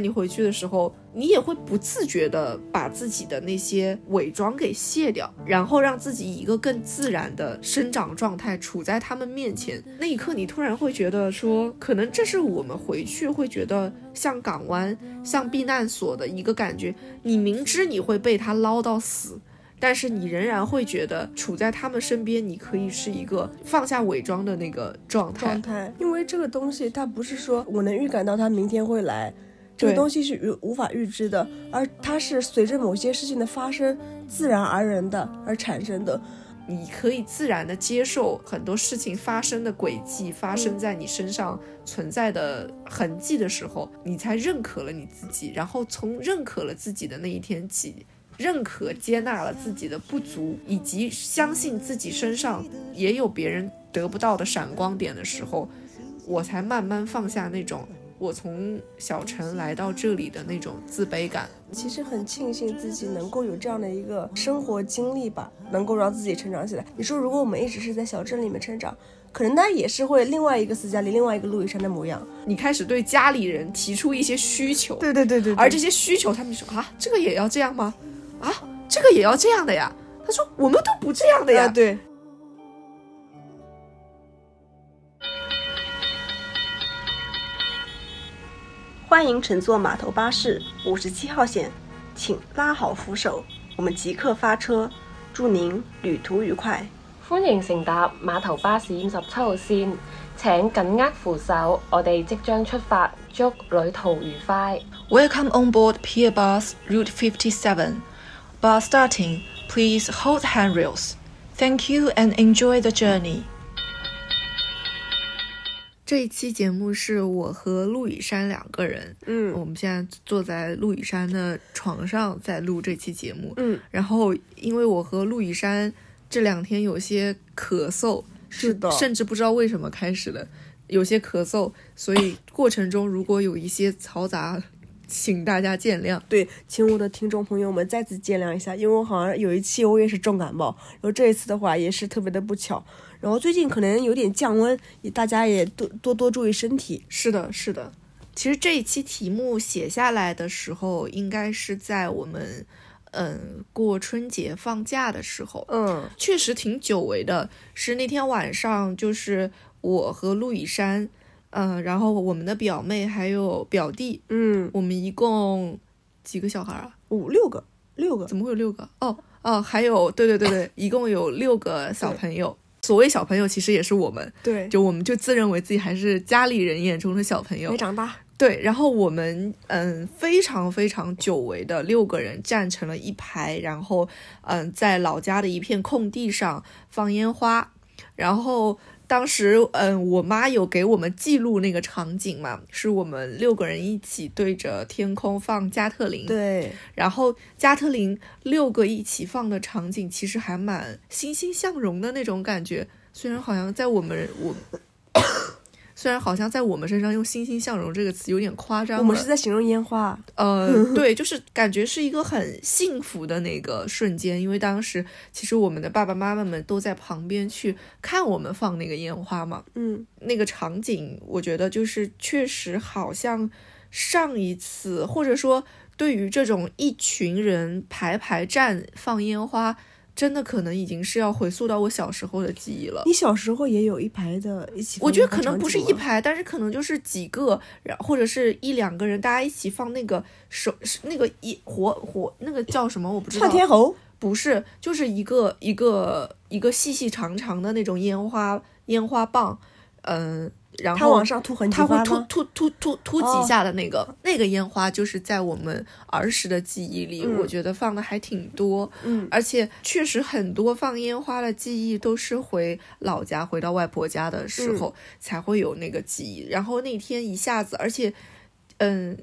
你回去的时候，你也会不自觉的把自己的那些伪装给卸掉，然后让自己以一个更自然的生长状态处在他们面前。那一刻，你突然会觉得说，可能这是我们回去会觉得像港湾、像避难所的一个感觉。你明知你会被他捞到死。但是你仍然会觉得处在他们身边，你可以是一个放下伪装的那个状态。状态，因为这个东西它不是说我能预感到他明天会来，这个东西是预无法预知的，而它是随着某些事情的发生自然而然的而产生的。你可以自然的接受很多事情发生的轨迹，发生在你身上存在的痕迹的时候，你才认可了你自己。然后从认可了自己的那一天起。认可、接纳了自己的不足，以及相信自己身上也有别人得不到的闪光点的时候，我才慢慢放下那种我从小城来到这里的那种自卑感。其实很庆幸自己能够有这样的一个生活经历吧，能够让自己成长起来。你说，如果我们一直是在小镇里面成长，可能那也是会另外一个斯嘉丽，另外一个路易莎的模样。你开始对家里人提出一些需求，对对对对，而这些需求，他们说啊，这个也要这样吗？啊，这个也要这样的呀？他说我们都不这样的呀。对。欢迎乘坐码头巴士五十七号线，请拉好扶手，我们即刻发车，祝您旅途愉快。欢迎乘搭码头巴士五十七号线，请紧握扶手，我哋即将出发，祝旅途愉快。Welcome on board Pier Bus Route Fifty Seven. Bus starting, please hold handrails. Thank you and enjoy the journey. 这一期节目是我和陆羽山两个人，嗯，我们现在坐在陆羽山的床上在录这期节目，嗯，然后因为我和陆羽山这两天有些咳嗽，是的，甚至不知道为什么开始了有些咳嗽，所以过程中如果有一些嘈杂。请大家见谅，对，请我的听众朋友们再次见谅一下，因为我好像有一期我也是重感冒，然后这一次的话也是特别的不巧，然后最近可能有点降温，大家也多多多注意身体。是的，是的，其实这一期题目写下来的时候，应该是在我们嗯过春节放假的时候，嗯，确实挺久违的，是那天晚上，就是我和陆以山。嗯，然后我们的表妹还有表弟，嗯，我们一共几个小孩啊？五六个，六个？怎么会有六个？哦哦，还有，对对对对，一共有六个小朋友。所谓小朋友，其实也是我们，对，就我们就自认为自己还是家里人眼中的小朋友，没长大。对，然后我们嗯，非常非常久违的六个人站成了一排，然后嗯，在老家的一片空地上放烟花，然后。当时，嗯，我妈有给我们记录那个场景嘛，是我们六个人一起对着天空放加特林，对，然后加特林六个一起放的场景，其实还蛮欣欣向荣的那种感觉，虽然好像在我们我。虽然好像在我们身上用“欣欣向荣”这个词有点夸张，我们是在形容烟花。呃，对，就是感觉是一个很幸福的那个瞬间，因为当时其实我们的爸爸妈妈们都在旁边去看我们放那个烟花嘛。嗯，那个场景，我觉得就是确实好像上一次，或者说对于这种一群人排排站放烟花。真的可能已经是要回溯到我小时候的记忆了。你小时候也有一排的一起？我觉得可能不是一排，但是可能就是几个，然或者是一两个人，大家一起放那个手，那个一火火，那个叫什么？我不知道。窜天猴？不是，就是一个一个一个细细长长的那种烟花烟花棒，嗯。然后它往上吐很它会突突突突突几下的那个那个烟花，就是在我们儿时的记忆里，我觉得放的还挺多。嗯，而且确实很多放烟花的记忆都是回老家、回到外婆家的时候才会有那个记忆。然后那天一下子，而且，嗯，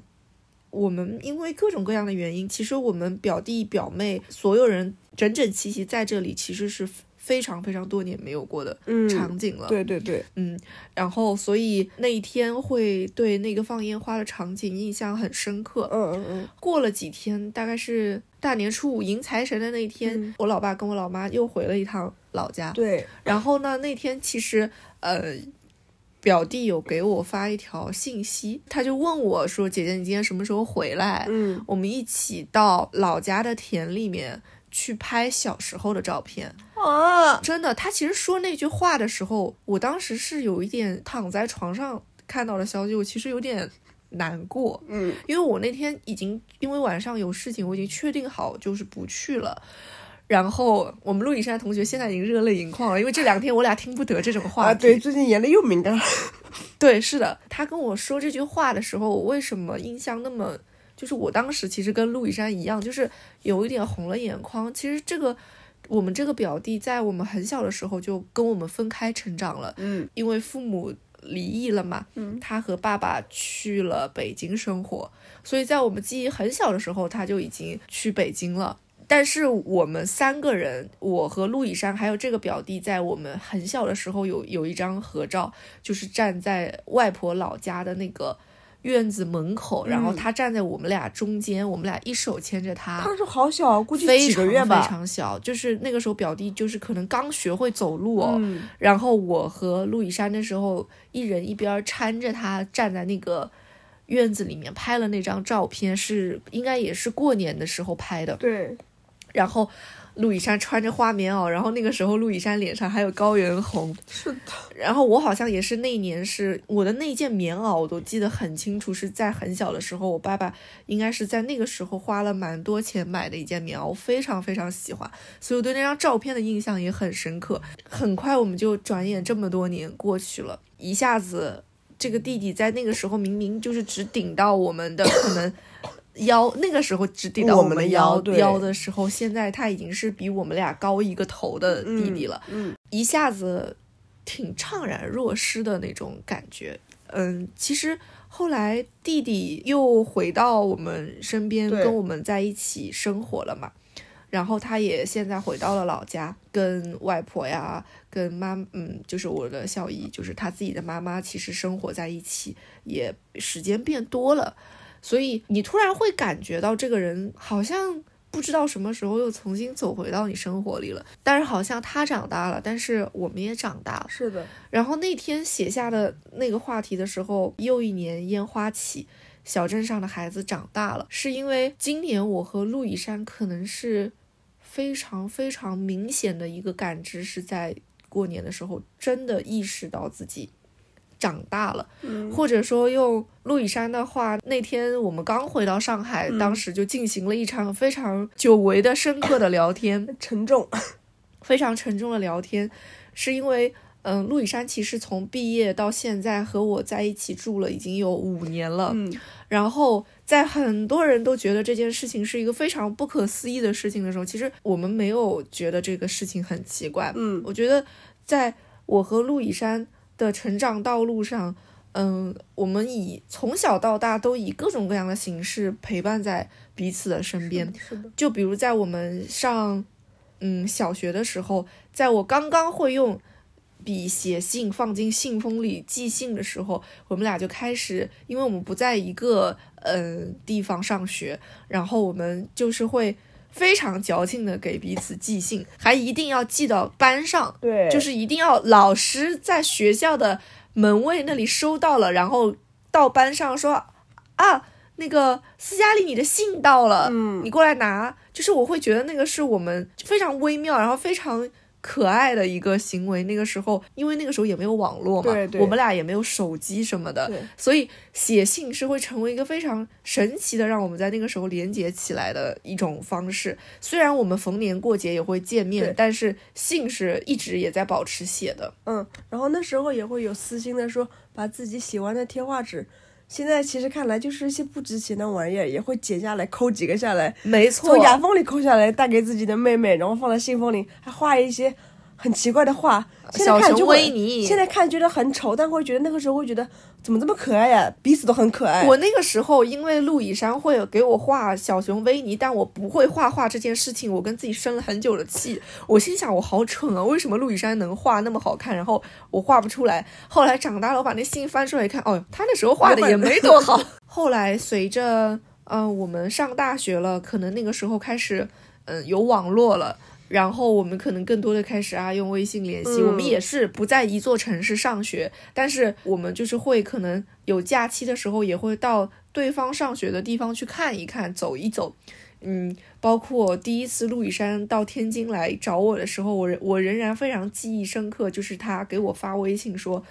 我们因为各种各样的原因，其实我们表弟表妹所有人整整齐齐在这里，其实是。非常非常多年没有过的场景了，对对对，嗯，然后所以那一天会对那个放烟花的场景印象很深刻，嗯嗯嗯。过了几天，大概是大年初五迎财神的那一天，我老爸跟我老妈又回了一趟老家，对。然后呢，那天其实呃。表弟有给我发一条信息，他就问我说：“姐姐，你今天什么时候回来？嗯，我们一起到老家的田里面去拍小时候的照片。”啊，真的，他其实说那句话的时候，我当时是有一点躺在床上看到了消息，我其实有点难过，嗯，因为我那天已经因为晚上有事情，我已经确定好就是不去了。然后我们陆以山同学现在已经热泪盈眶了，因为这两天我俩听不得这种话啊，对，最近眼泪又敏感了。对，是的，他跟我说这句话的时候，我为什么印象那么，就是我当时其实跟陆以山一样，就是有一点红了眼眶。其实这个我们这个表弟在我们很小的时候就跟我们分开成长了，嗯因为父母离异了嘛，嗯他和爸爸去了北京生活，所以在我们记忆很小的时候，他就已经去北京了。但是我们三个人，我和陆以山还有这个表弟，在我们很小的时候有有一张合照，就是站在外婆老家的那个院子门口，然后他站在我们俩中间，我们俩一手牵着他，当时好小啊，估计非几个常非月吧。常小，就是那个时候表弟就是可能刚学会走路哦，嗯然后我和陆以山那时候一人一边搀着他站在那个院子里面拍了那张照片，是应该也是过年的时候拍的。对，然后陆以山穿着花棉袄，然后那个时候陆以山脸上还有高原红，是的，然后我好像也是那一年是我的那件棉袄，我都记得很清楚，是在很小的时候，我爸爸应该是在那个时候花了蛮多钱买的一件棉袄，我非常非常喜欢，所以我对那张照片的印象也很深刻。很快我们就转眼这么多年过去了，一下子这个弟弟在那个时候明明就是只顶到我们的 可能。腰那个时候只顶到我们的们腰腰对腰的时候，现在他已经是比我们俩高一个头的弟弟了。嗯，一下子挺怅然若失的那种感觉。嗯，其实后来弟弟又回到我们身边，跟我们在一起生活了嘛。然后他也现在回到了老家，跟外婆呀，跟妈，嗯，就是我的小姨，就是他自己的妈妈，其实生活在一起，也时间变多了。所以你突然会感觉到这个人好像不知道什么时候又重新走回到你生活里了，但是好像他长大了，但是我们也长大了。是的，然后那天写下的那个话题的时候，又一年烟花起，小镇上的孩子长大了，是因为今年我和陆以山可能是非常非常明显的一个感知，是在过年的时候真的意识到自己长大了，嗯。或者说用陆以山的话，那天我们刚回到上海，当时就进行了一场非常久违的深刻的聊天，沉重，非常沉重的聊天，是因为，嗯，陆以山其实从毕业到现在和我在一起住了已经有五年了，嗯，然后在很多人都觉得这件事情是一个非常不可思议的事情的时候，其实我们没有觉得这个事情很奇怪，嗯。我觉得在我和陆以山的成长道路上，嗯，我们以从小到大都以各种各样的形式陪伴在彼此的身边，就比如在我们上嗯小学的时候，在我刚刚会用笔写信放进信封里寄信的时候，我们俩就开始，因为我们不在一个嗯地方上学，然后我们就是会非常矫情的给彼此寄信，还一定要寄到班上，对，就是一定要老师在学校的门卫那里收到了，然后到班上说啊，那个斯嘉丽，你的信到了，嗯你过来拿。就是我会觉得那个是我们非常微妙，然后非常。可爱的一个行为，那个时候，因为那个时候也没有网络嘛，对对我们俩也没有手机什么的，所以写信是会成为一个非常神奇的，让我们在那个时候连接起来的一种方式。虽然我们逢年过节也会见面，但是信是一直也在保持写的。嗯，然后那时候也会有私心的说，把自己喜欢的贴画纸，现在其实看来就是一些不值钱的玩意儿，也会剪下来抠几个下来，没错从，牙缝里抠下来带给自己的妹妹，然后放在信封里，还画一些很奇怪的画。现在看就会维尼现在看觉得很丑，但会觉得那个时候会觉得怎么这么可爱呀、彼此都很可爱。我那个时候因为陆以山会给我画小熊维尼，但我不会画画这件事情，我跟自己生了很久的气。我心想我好蠢啊，为什么陆以山能画那么好看，然后我画不出来？后来长大了，我把那信翻出来一看，哦，他那时候画的也没多好。后来随着嗯、呃我们上大学了，可能那个时候开始嗯、有网络了。然后我们可能更多的开始啊用微信联系，我们也是不在一座城市上学，但是我们就是会可能有假期的时候也会到对方上学的地方去看一看，走一走。嗯，包括第一次陆羽山到天津来找我的时候，我我仍然非常记忆深刻，就是他给我发微信说。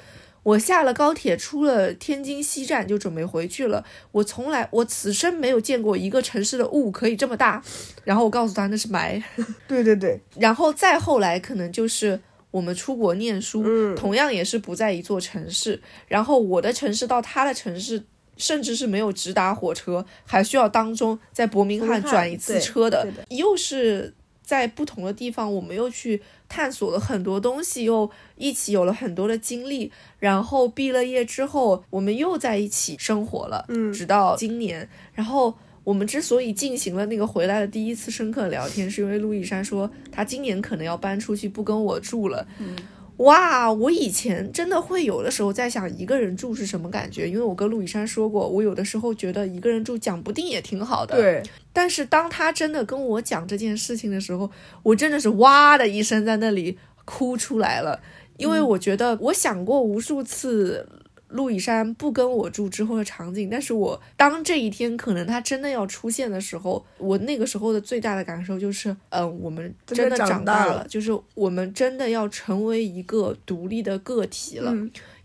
我下了高铁，出了天津西站就准备回去了。我从来，我此生没有见过一个城市的雾可以这么大。然后我告诉他那是霾。对对对。然后再后来，可能就是我们出国念书，同样也是不在一座城市。然后我的城市到他的城市，甚至是没有直达火车，还需要当中在伯明翰转一次车的，又是。在不同的地方，我们又去探索了很多东西，又一起有了很多的经历。然后毕了业之后，我们又在一起生活了，嗯，直到今年。然后我们之所以进行了那个回来的第一次深刻聊天，是因为陆毅山说他今年可能要搬出去，不跟我住了。嗯。哇，我以前真的会有的时候在想一个人住是什么感觉，因为我跟陆雨山说过，我有的时候觉得一个人住讲不定也挺好的。对。但是当他真的跟我讲这件事情的时候，我真的是哇的一声在那里哭出来了，因为我觉得我想过无数次。陆以山不跟我住之后的场景，但是我当这一天可能他真的要出现的时候，我那个时候的最大的感受就是，嗯，我们真的长大了，就是我们真的要成为一个独立的个体了。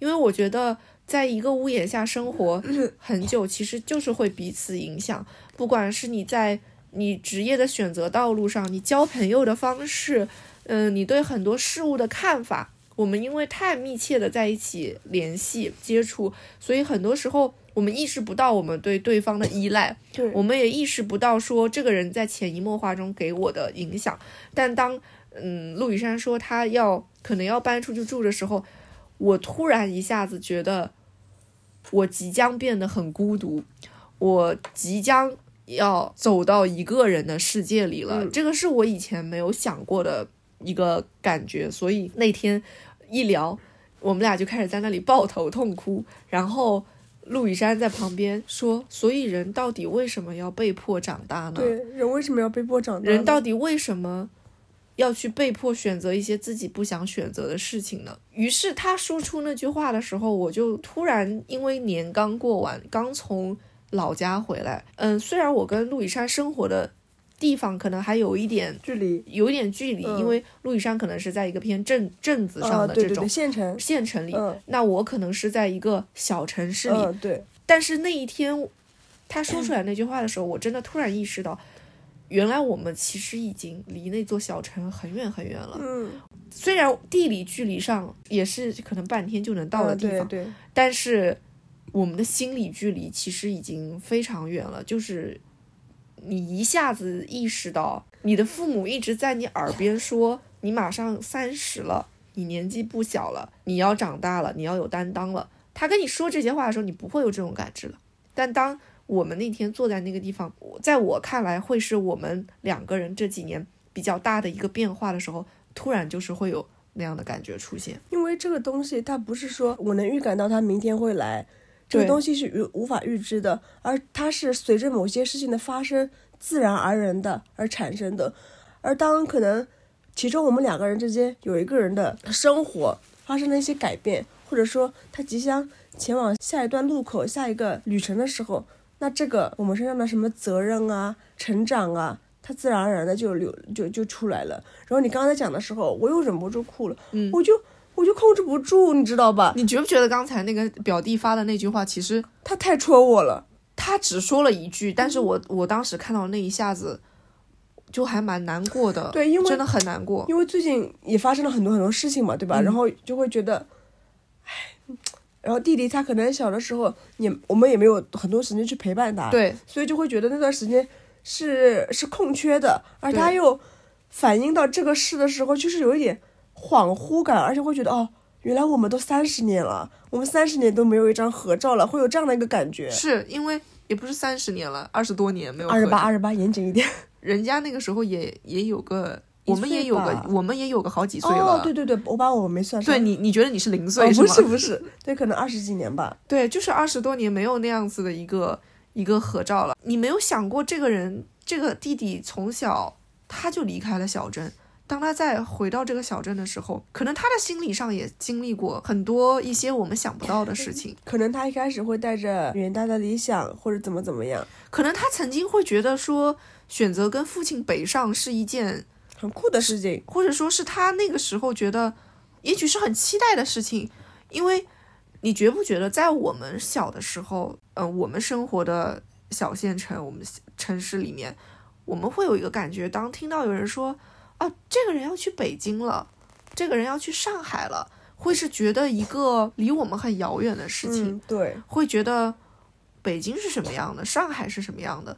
因为我觉得在一个屋檐下生活很久，其实就是会彼此影响，不管是你在你职业的选择道路上，你交朋友的方式，嗯，你对很多事物的看法。我们因为太密切的在一起联系接触，所以很多时候我们意识不到我们对对方的依赖，对，我们也意识不到说这个人在潜移默化中给我的影响。但当嗯陆雨山说他要可能要搬出去住的时候，我突然一下子觉得我即将变得很孤独，我即将要走到一个人的世界里了。这个是我以前没有想过的。一个感觉，所以那天一聊，我们俩就开始在那里抱头痛哭。然后陆雨山在旁边说：“所以人到底为什么要被迫长大呢？对，人为什么要被迫长大？人到底为什么要去被迫选择一些自己不想选择的事情呢？”于是他说出那句话的时候，我就突然因为年刚过完，刚从老家回来。嗯，虽然我跟陆雨山生活的。地方可能还有一点距离，有一点距离，因为陆羽山可能是在一个偏镇镇子上的这种县城县城里，那我可能是在一个小城市里。对。但是那一天他说出来那句话的时候，我真的突然意识到，原来我们其实已经离那座小城很远很远了。嗯。虽然地理距离上也是可能半天就能到的地方，对。但是我们的心理距离其实已经非常远了，就是。你一下子意识到，你的父母一直在你耳边说：“你马上三十了，你年纪不小了，你要长大了，你要有担当了。”他跟你说这些话的时候，你不会有这种感知了。但当我们那天坐在那个地方，在我看来会是我们两个人这几年比较大的一个变化的时候，突然就是会有那样的感觉出现。因为这个东西，它不是说我能预感到他明天会来。这个东西是预无法预知的，而它是随着某些事情的发生自然而然的而产生的。而当可能其中我们两个人之间有一个人的生活发生了一些改变，或者说他即将前往下一段路口、下一个旅程的时候，那这个我们身上的什么责任啊、成长啊，它自然而然的就流就就出来了。然后你刚才讲的时候，我又忍不住哭了，嗯，我就。我就控制不住，你知道吧？你觉不觉得刚才那个表弟发的那句话，其实他太戳我了。他只说了一句，但是我我当时看到那一下子，就还蛮难过的。对，因为真的很难过。因为最近也发生了很多很多事情嘛，对吧？然后就会觉得，唉，然后弟弟他可能小的时候，也我们也没有很多时间去陪伴他，对，所以就会觉得那段时间是是空缺的，而他又反映到这个事的时候，就是有一点。恍惚感，而且会觉得哦，原来我们都三十年了，我们三十年都没有一张合照了，会有这样的一个感觉。是因为也不是三十年了，二十多年没有。二十八，二十八，严谨一点。人家那个时候也也有个，我们也有个，我们也有个好几岁了。哦，对对对，我把我没算上。对你，你觉得你是零岁是吗？不是不是，对，可能二十几年吧。对，就是二十多年没有那样子的一个一个合照了。你没有想过，这个人，这个弟弟从小他就离开了小镇。当他再回到这个小镇的时候，可能他的心理上也经历过很多一些我们想不到的事情。可能他一开始会带着远大的理想，或者怎么怎么样。可能他曾经会觉得说，选择跟父亲北上是一件很酷的事情，或者说是他那个时候觉得，也许是很期待的事情。因为你觉不觉得，在我们小的时候，嗯，我们生活的小县城，我们城市里面，我们会有一个感觉，当听到有人说。啊，这个人要去北京了，这个人要去上海了，会是觉得一个离我们很遥远的事情。对，会觉得北京是什么样的，上海是什么样的，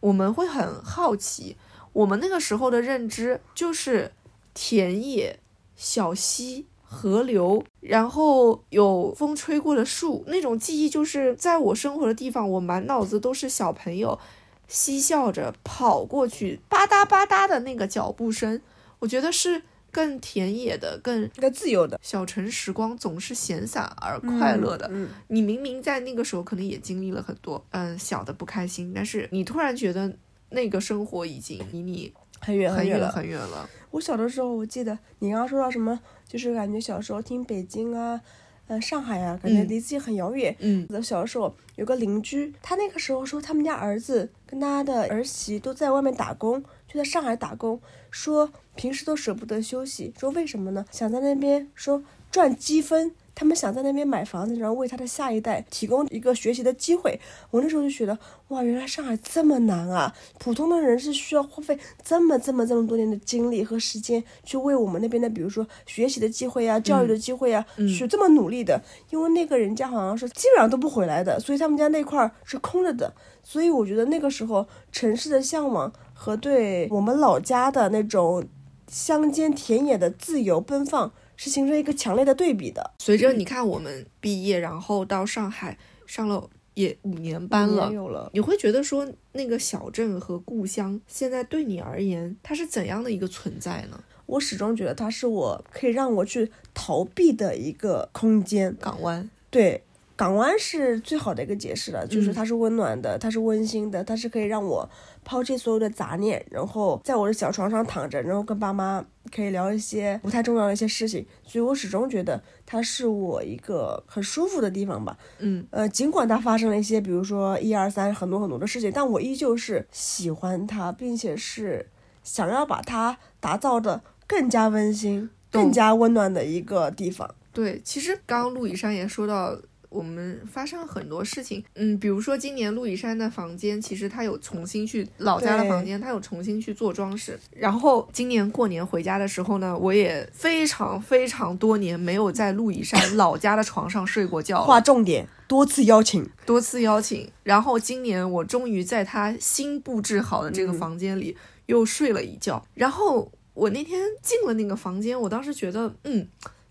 我们会很好奇。我们那个时候的认知就是田野、小溪、河流，然后有风吹过的树，那种记忆就是在我生活的地方，我满脑子都是小朋友。嬉笑着跑过去，吧嗒吧嗒的那个脚步声，我觉得是更田野的、更更自由的。小城时光总是闲散而快乐的。嗯你明明在那个时候可能也经历了很多，嗯，小的不开心，但是你突然觉得那个生活已经离你很远很远很远了。我小的时候，我记得你刚刚说到什么，就是感觉小时候听北京啊。嗯，上海啊，感觉离自己很遥远。嗯，我小的时候有个邻居，他那个时候说他们家儿子跟他的儿媳都在外面打工，就在上海打工，说平时都舍不得休息，说为什么呢？想在那边说赚积分。他们想在那边买房子，然后为他的下一代提供一个学习的机会。我那时候就觉得，哇，原来上海这么难啊！普通的人是需要花费这么这么这么多年的精力和时间，去为我们那边的，比如说学习的机会呀、教育的机会呀，去这么努力的。因为那个人家好像是基本上都不回来的，所以他们家那块儿是空着的。所以我觉得那个时候城市的向往和对我们老家的那种乡间田野的自由奔放。是形成一个强烈的对比的。随着你看我们毕业，然后到上海上了也五年班了，有了你会觉得说那个小镇和故乡现在对你而言，它是怎样的一个存在呢？我始终觉得它是我可以让我去逃避的一个空间。港湾，对。港湾是最好的一个解释了，就是它是温暖的，它是温馨的，它是可以让我抛弃所有的杂念，然后在我的小床上躺着，然后跟爸妈可以聊一些不太重要的一些事情，所以我始终觉得它是我一个很舒服的地方吧。嗯，呃，尽管它发生了一些，比如说一二三很多很多的事情，但我依旧是喜欢它，并且是想要把它打造的更加温馨、更加温暖的一个地方。对，其实刚刚陆以山也说到。我们发生了很多事情，嗯，比如说今年陆以山的房间，其实他有重新去老家的房间，他有重新去做装饰。然后今年过年回家的时候呢，我也非常非常多年没有在陆以山老家的床上睡过觉。划重点，多次邀请，多次邀请。然后今年我终于在他新布置好的这个房间里又睡了一觉。然后我那天进了那个房间，我当时觉得，嗯，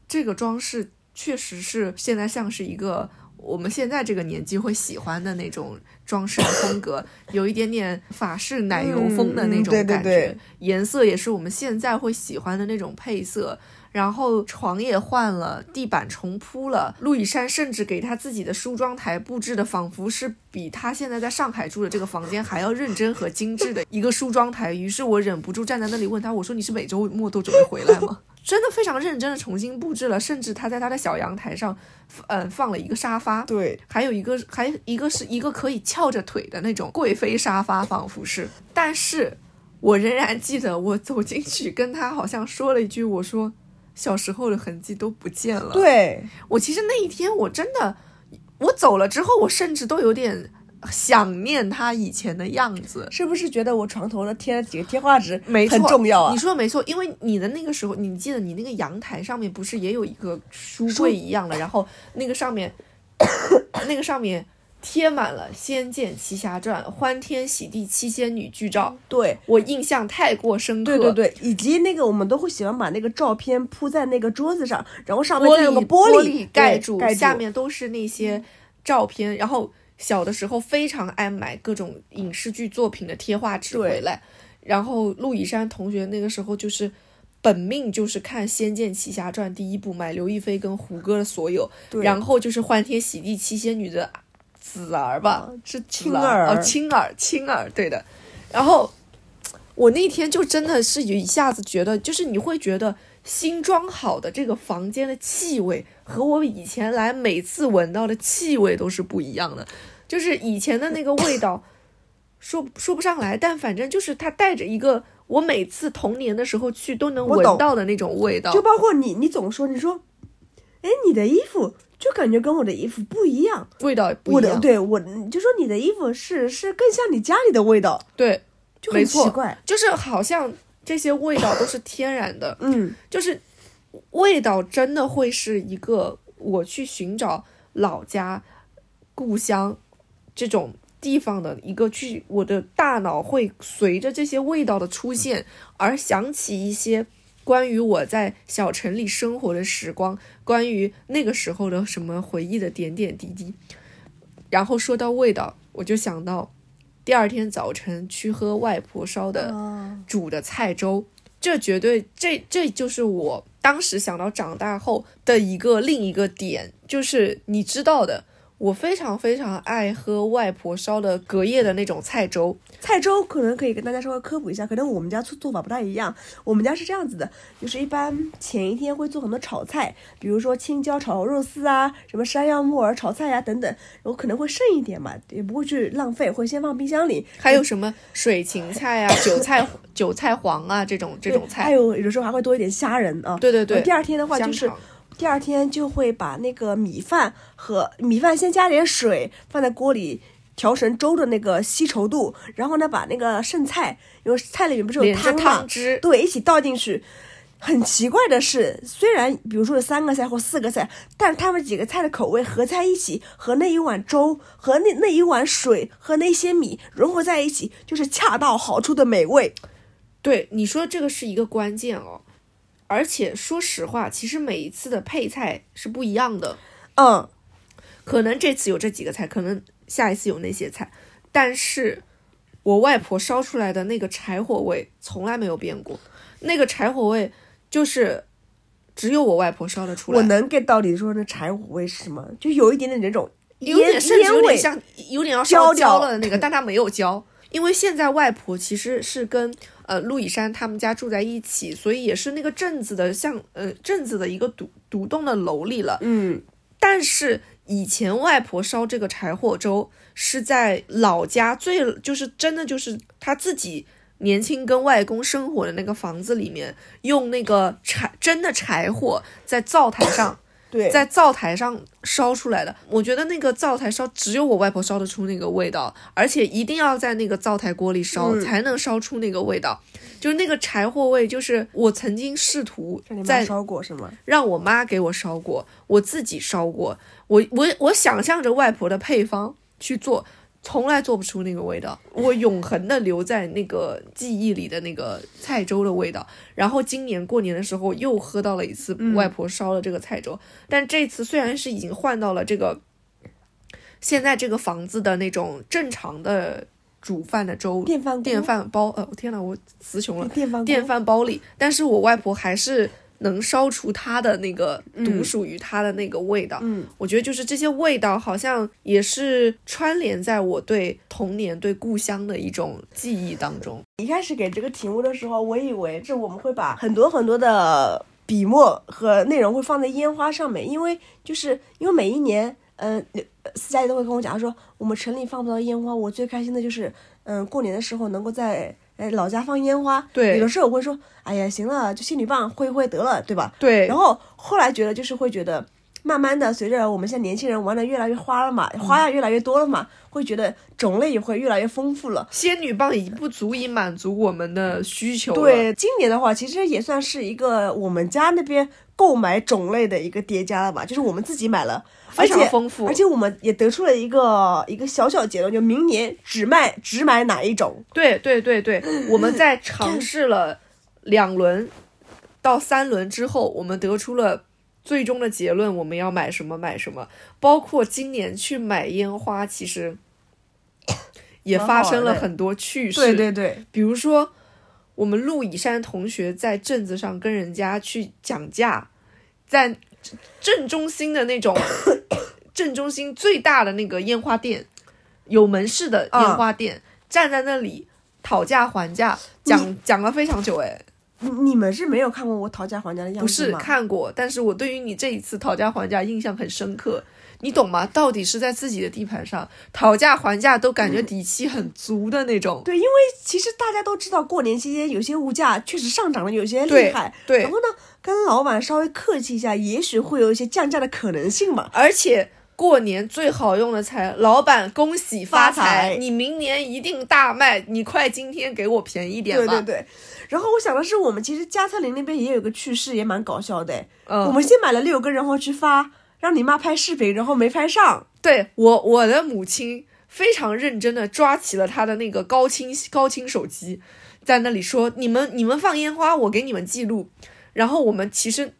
这个装饰。确实是现在像是一个我们现在这个年纪会喜欢的那种装饰的风格，有一点点法式奶油风的那种感觉，颜色也是我们现在会喜欢的那种配色。然后床也换了，地板重铺了。陆以山甚至给他自己的梳妆台布置的，仿佛是比他现在在上海住的这个房间还要认真和精致的一个梳妆台。于是我忍不住站在那里问他：“我说你是每周末都准备回来吗？” 真的非常认真的重新布置了，甚至他在他的小阳台上，嗯，放了一个沙发。对，还有一个，还一个是一个可以翘着腿的那种贵妃沙发，仿佛是。但是我仍然记得，我走进去跟他好像说了一句：“我说。”小时候的痕迹都不见了。对我其实那一天我真的，我走了之后，我甚至都有点想念他以前的样子。是不是觉得我床头的贴了几个贴画纸没很重要啊？你说的没错，因为你的那个时候，你记得你那个阳台上面不是也有一个书柜一样的，然后那个上面，那个上面。贴满了《仙剑奇侠传》《欢天喜地七仙女》剧照，对我印象太过深刻。对对对，以及那个我们都会喜欢把那个照片铺在那个桌子上，然后上面再用个玻璃盖住，下面都是那些照片。然后小的时候非常爱买各种影视剧作品的贴画纸回来。然后陆以山同学那个时候就是本命就是看《仙剑奇侠传》第一部，买刘亦菲跟胡歌的所有，然后就是《欢天喜地七仙女》的。子儿吧，是青儿。哦，青儿，青儿，对的。然后我那天就真的是有一下子觉得，就是你会觉得新装好的这个房间的气味和我以前来每次闻到的气味都是不一样的，就是以前的那个味道，说说不上来，但反正就是它带着一个我每次童年的时候去都能闻到的那种味道，就包括你，你总说你说，哎，你的衣服就感觉跟我的衣服不一样，味道不一样，对我就说你的衣服是是更像你家里的味道，对。就很奇怪，就是好像这些味道都是天然的，嗯，就是味道真的会是一个我去寻找老家、故乡这种地方的一个去，我的大脑会随着这些味道的出现而想起一些关于我在小城里生活的时光，关于那个时候的什么回忆的点点滴滴。然后说到味道，我就想到。第二天早晨去喝外婆烧的煮的菜粥，这绝对这这就是我当时想到长大后的一个另一个点，就是你知道的。我非常非常爱喝外婆烧的隔夜的那种菜粥。菜粥可能可以跟大家稍微科普一下，可能我们家做做法不太一样。我们家是这样子的，就是一般前一天会做很多炒菜，比如说青椒炒肉丝啊，什么山药木耳炒菜呀等等，然后可能会剩一点嘛，也不会去浪费，会先放冰箱里。还有什么水芹菜啊、韭菜、韭菜黄啊这种这种菜。还有有的时候还会多一点虾仁啊。对对对。第二天的话就是。第二天就会把那个米饭和米饭先加点水放在锅里调成粥的那个稀稠度，然后呢把那个剩菜，因为菜里面不是有汤嘛汁，对，一起倒进去。很奇怪的是，虽然比如说有三个菜或四个菜，但是他们几个菜的口味合在一起，和那一碗粥和那那一碗水和那些米融合在一起，就是恰到好处的美味。对，你说这个是一个关键哦。而且说实话，其实每一次的配菜是不一样的。嗯，可能这次有这几个菜，可能下一次有那些菜。但是，我外婆烧出来的那个柴火味从来没有变过。那个柴火味就是只有我外婆烧的出来。我能 get 到你说那柴火味是什么？就有一点点那种有点甚至有点像有点要烧焦了的那个，但它没有焦。因为现在外婆其实是跟呃陆以山他们家住在一起，所以也是那个镇子的像呃镇子的一个独独栋的楼里了。嗯，但是以前外婆烧这个柴火粥是在老家最就是真的就是她自己年轻跟外公生活的那个房子里面，用那个柴真的柴火在灶台上。在灶台上烧出来的，我觉得那个灶台烧只有我外婆烧得出那个味道，而且一定要在那个灶台锅里烧才能烧出那个味道，就是那个柴火味。就是我曾经试图在烧过是吗？让我妈给我烧过，我自己烧过，我我我想象着外婆的配方去做。从来做不出那个味道，我永恒的留在那个记忆里的那个菜粥的味道。然后今年过年的时候又喝到了一次外婆烧的这个菜粥，但这次虽然是已经换到了这个现在这个房子的那种正常的煮饭的粥电饭电饭煲，呃，天呐，我词穷了，电饭电饭煲里，但是我外婆还是。能烧出它的那个独属于它的那个味道，嗯，我觉得就是这些味道好像也是串联在我对童年、对故乡的一种记忆当中。一开始给这个题目的时候，我以为是我们会把很多很多的笔墨和内容会放在烟花上面，因为就是因为每一年，嗯，私下里都会跟我讲他说，我们城里放不到烟花，我最开心的就是，嗯，过年的时候能够在。哎，老家放烟花，对，有的时候我会说，哎呀，行了，就仙女棒挥挥得了，对吧？对。然后后来觉得，就是会觉得，慢慢的，随着我们现在年轻人玩的越来越花了嘛，花样越来越多了嘛，会觉得种类也会越来越丰富了。仙女棒已经不足以满足我们的需求了。对，今年的话，其实也算是一个我们家那边购买种类的一个叠加了吧，就是我们自己买了。非常丰富，而且我们也得出了一个一个小小结论，就明年只卖只买哪一种？对对对对，我们在尝试了两轮到三轮之后，我们得出了最终的结论：我们要买什么买什么。包括今年去买烟花，其实也发生了很多趣事。对对对，比如说我们陆以山同学在镇子上跟人家去讲价，在。正中心的那种，正中心最大的那个烟花店，有门市的烟花店，站在那里讨价还价，讲讲了非常久，哎，你你们是没有看过我讨价还价的样子吗？不是看过，但是我对于你这一次讨价还价印象很深刻，你懂吗？到底是在自己的地盘上讨价还价，都感觉底气很足的那种。对，因为其实大家都知道，过年期间有些物价确实上涨的有些厉害，对然后呢，跟老板稍微客气一下，也许会有一些降价的可能性嘛。而且过年最好用的财，老板恭喜发发财你明年一定大卖，你快今天给我便宜点吧。对对对，然后我想的是，我们其实加特林那边也有个趣事，也蛮搞笑的。嗯我们先买了六根，然后去发，让你妈拍视频，然后没拍上。对我我的母亲非常认真的抓起了她的那个高清高清手机，在那里说：“你们你们放烟花，我给你们记录。”然后我们其实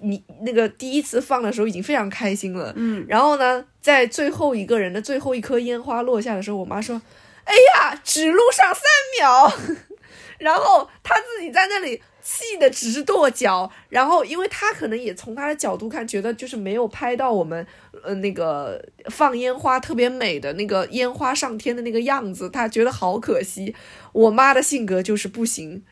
你那个第一次放的时候已经非常开心了，嗯，然后呢，在最后一个人的最后一颗烟花落下的时候，我妈说：“哎呀，只录上三秒。”然后她自己在那里气的直跺脚。然后，因为她可能也从她的角度看，觉得就是没有拍到我们呃那个放烟花特别美的那个烟花上天的那个样子，她觉得好可惜。我妈的性格就是不行。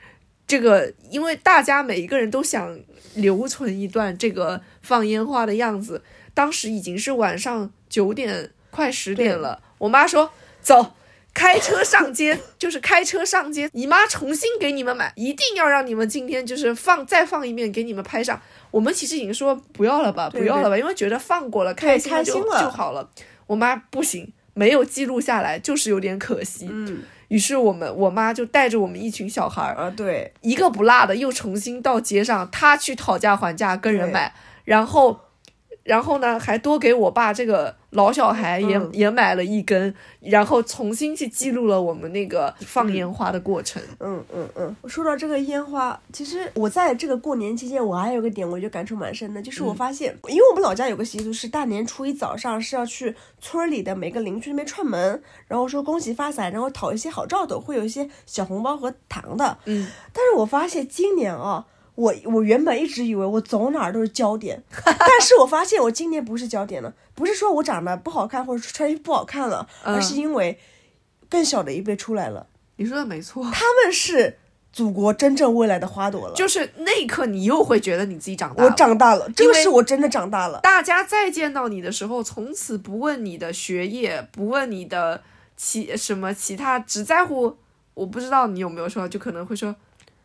这个，因为大家每一个人都想留存一段这个放烟花的样子。当时已经是晚上九点快十点了，我妈说走。开车上街，就是开车上街，你妈重新给你们买，一定要让你们今天就是放再放一遍，给你们拍上。我们其实已经说不要了吧，不要了吧，因为觉得放过了，开心就开心了就好了。我妈不行，没有记录下来，就是有点可惜。嗯于是我们我妈就带着我们一群小孩儿，啊，对，一个不落的又重新到街上，她去讨价还价跟人买，然后，然后呢还多给我爸这个老小孩也、嗯也买了一根，然后重新去记录了我们那个放烟花的过程。嗯嗯嗯。说到这个烟花，其实我在这个过年期间，我还有个点，我就感触蛮深的，就是我发现，因为我们老家有个习俗是大年初一早上是要去村里的每个邻居那边串门，然后说恭喜发财，然后讨一些好兆头，会有一些小红包和糖的。嗯，但是我发现今年啊，我我原本一直以为我走哪儿都是焦点，但是我发现我今年不是焦点了，不是说我长得不好看或者说穿衣服不好看了，嗯而是因为更小的一辈出来了，你说的没错，他们是祖国真正未来的花朵了。就是那一刻你又会觉得你自己长大了。我长大了，这个是我真的长大了。大家再见到你的时候，从此不问你的学业，不问你的其什么其他，只在乎我不知道你有没有说，就可能会说，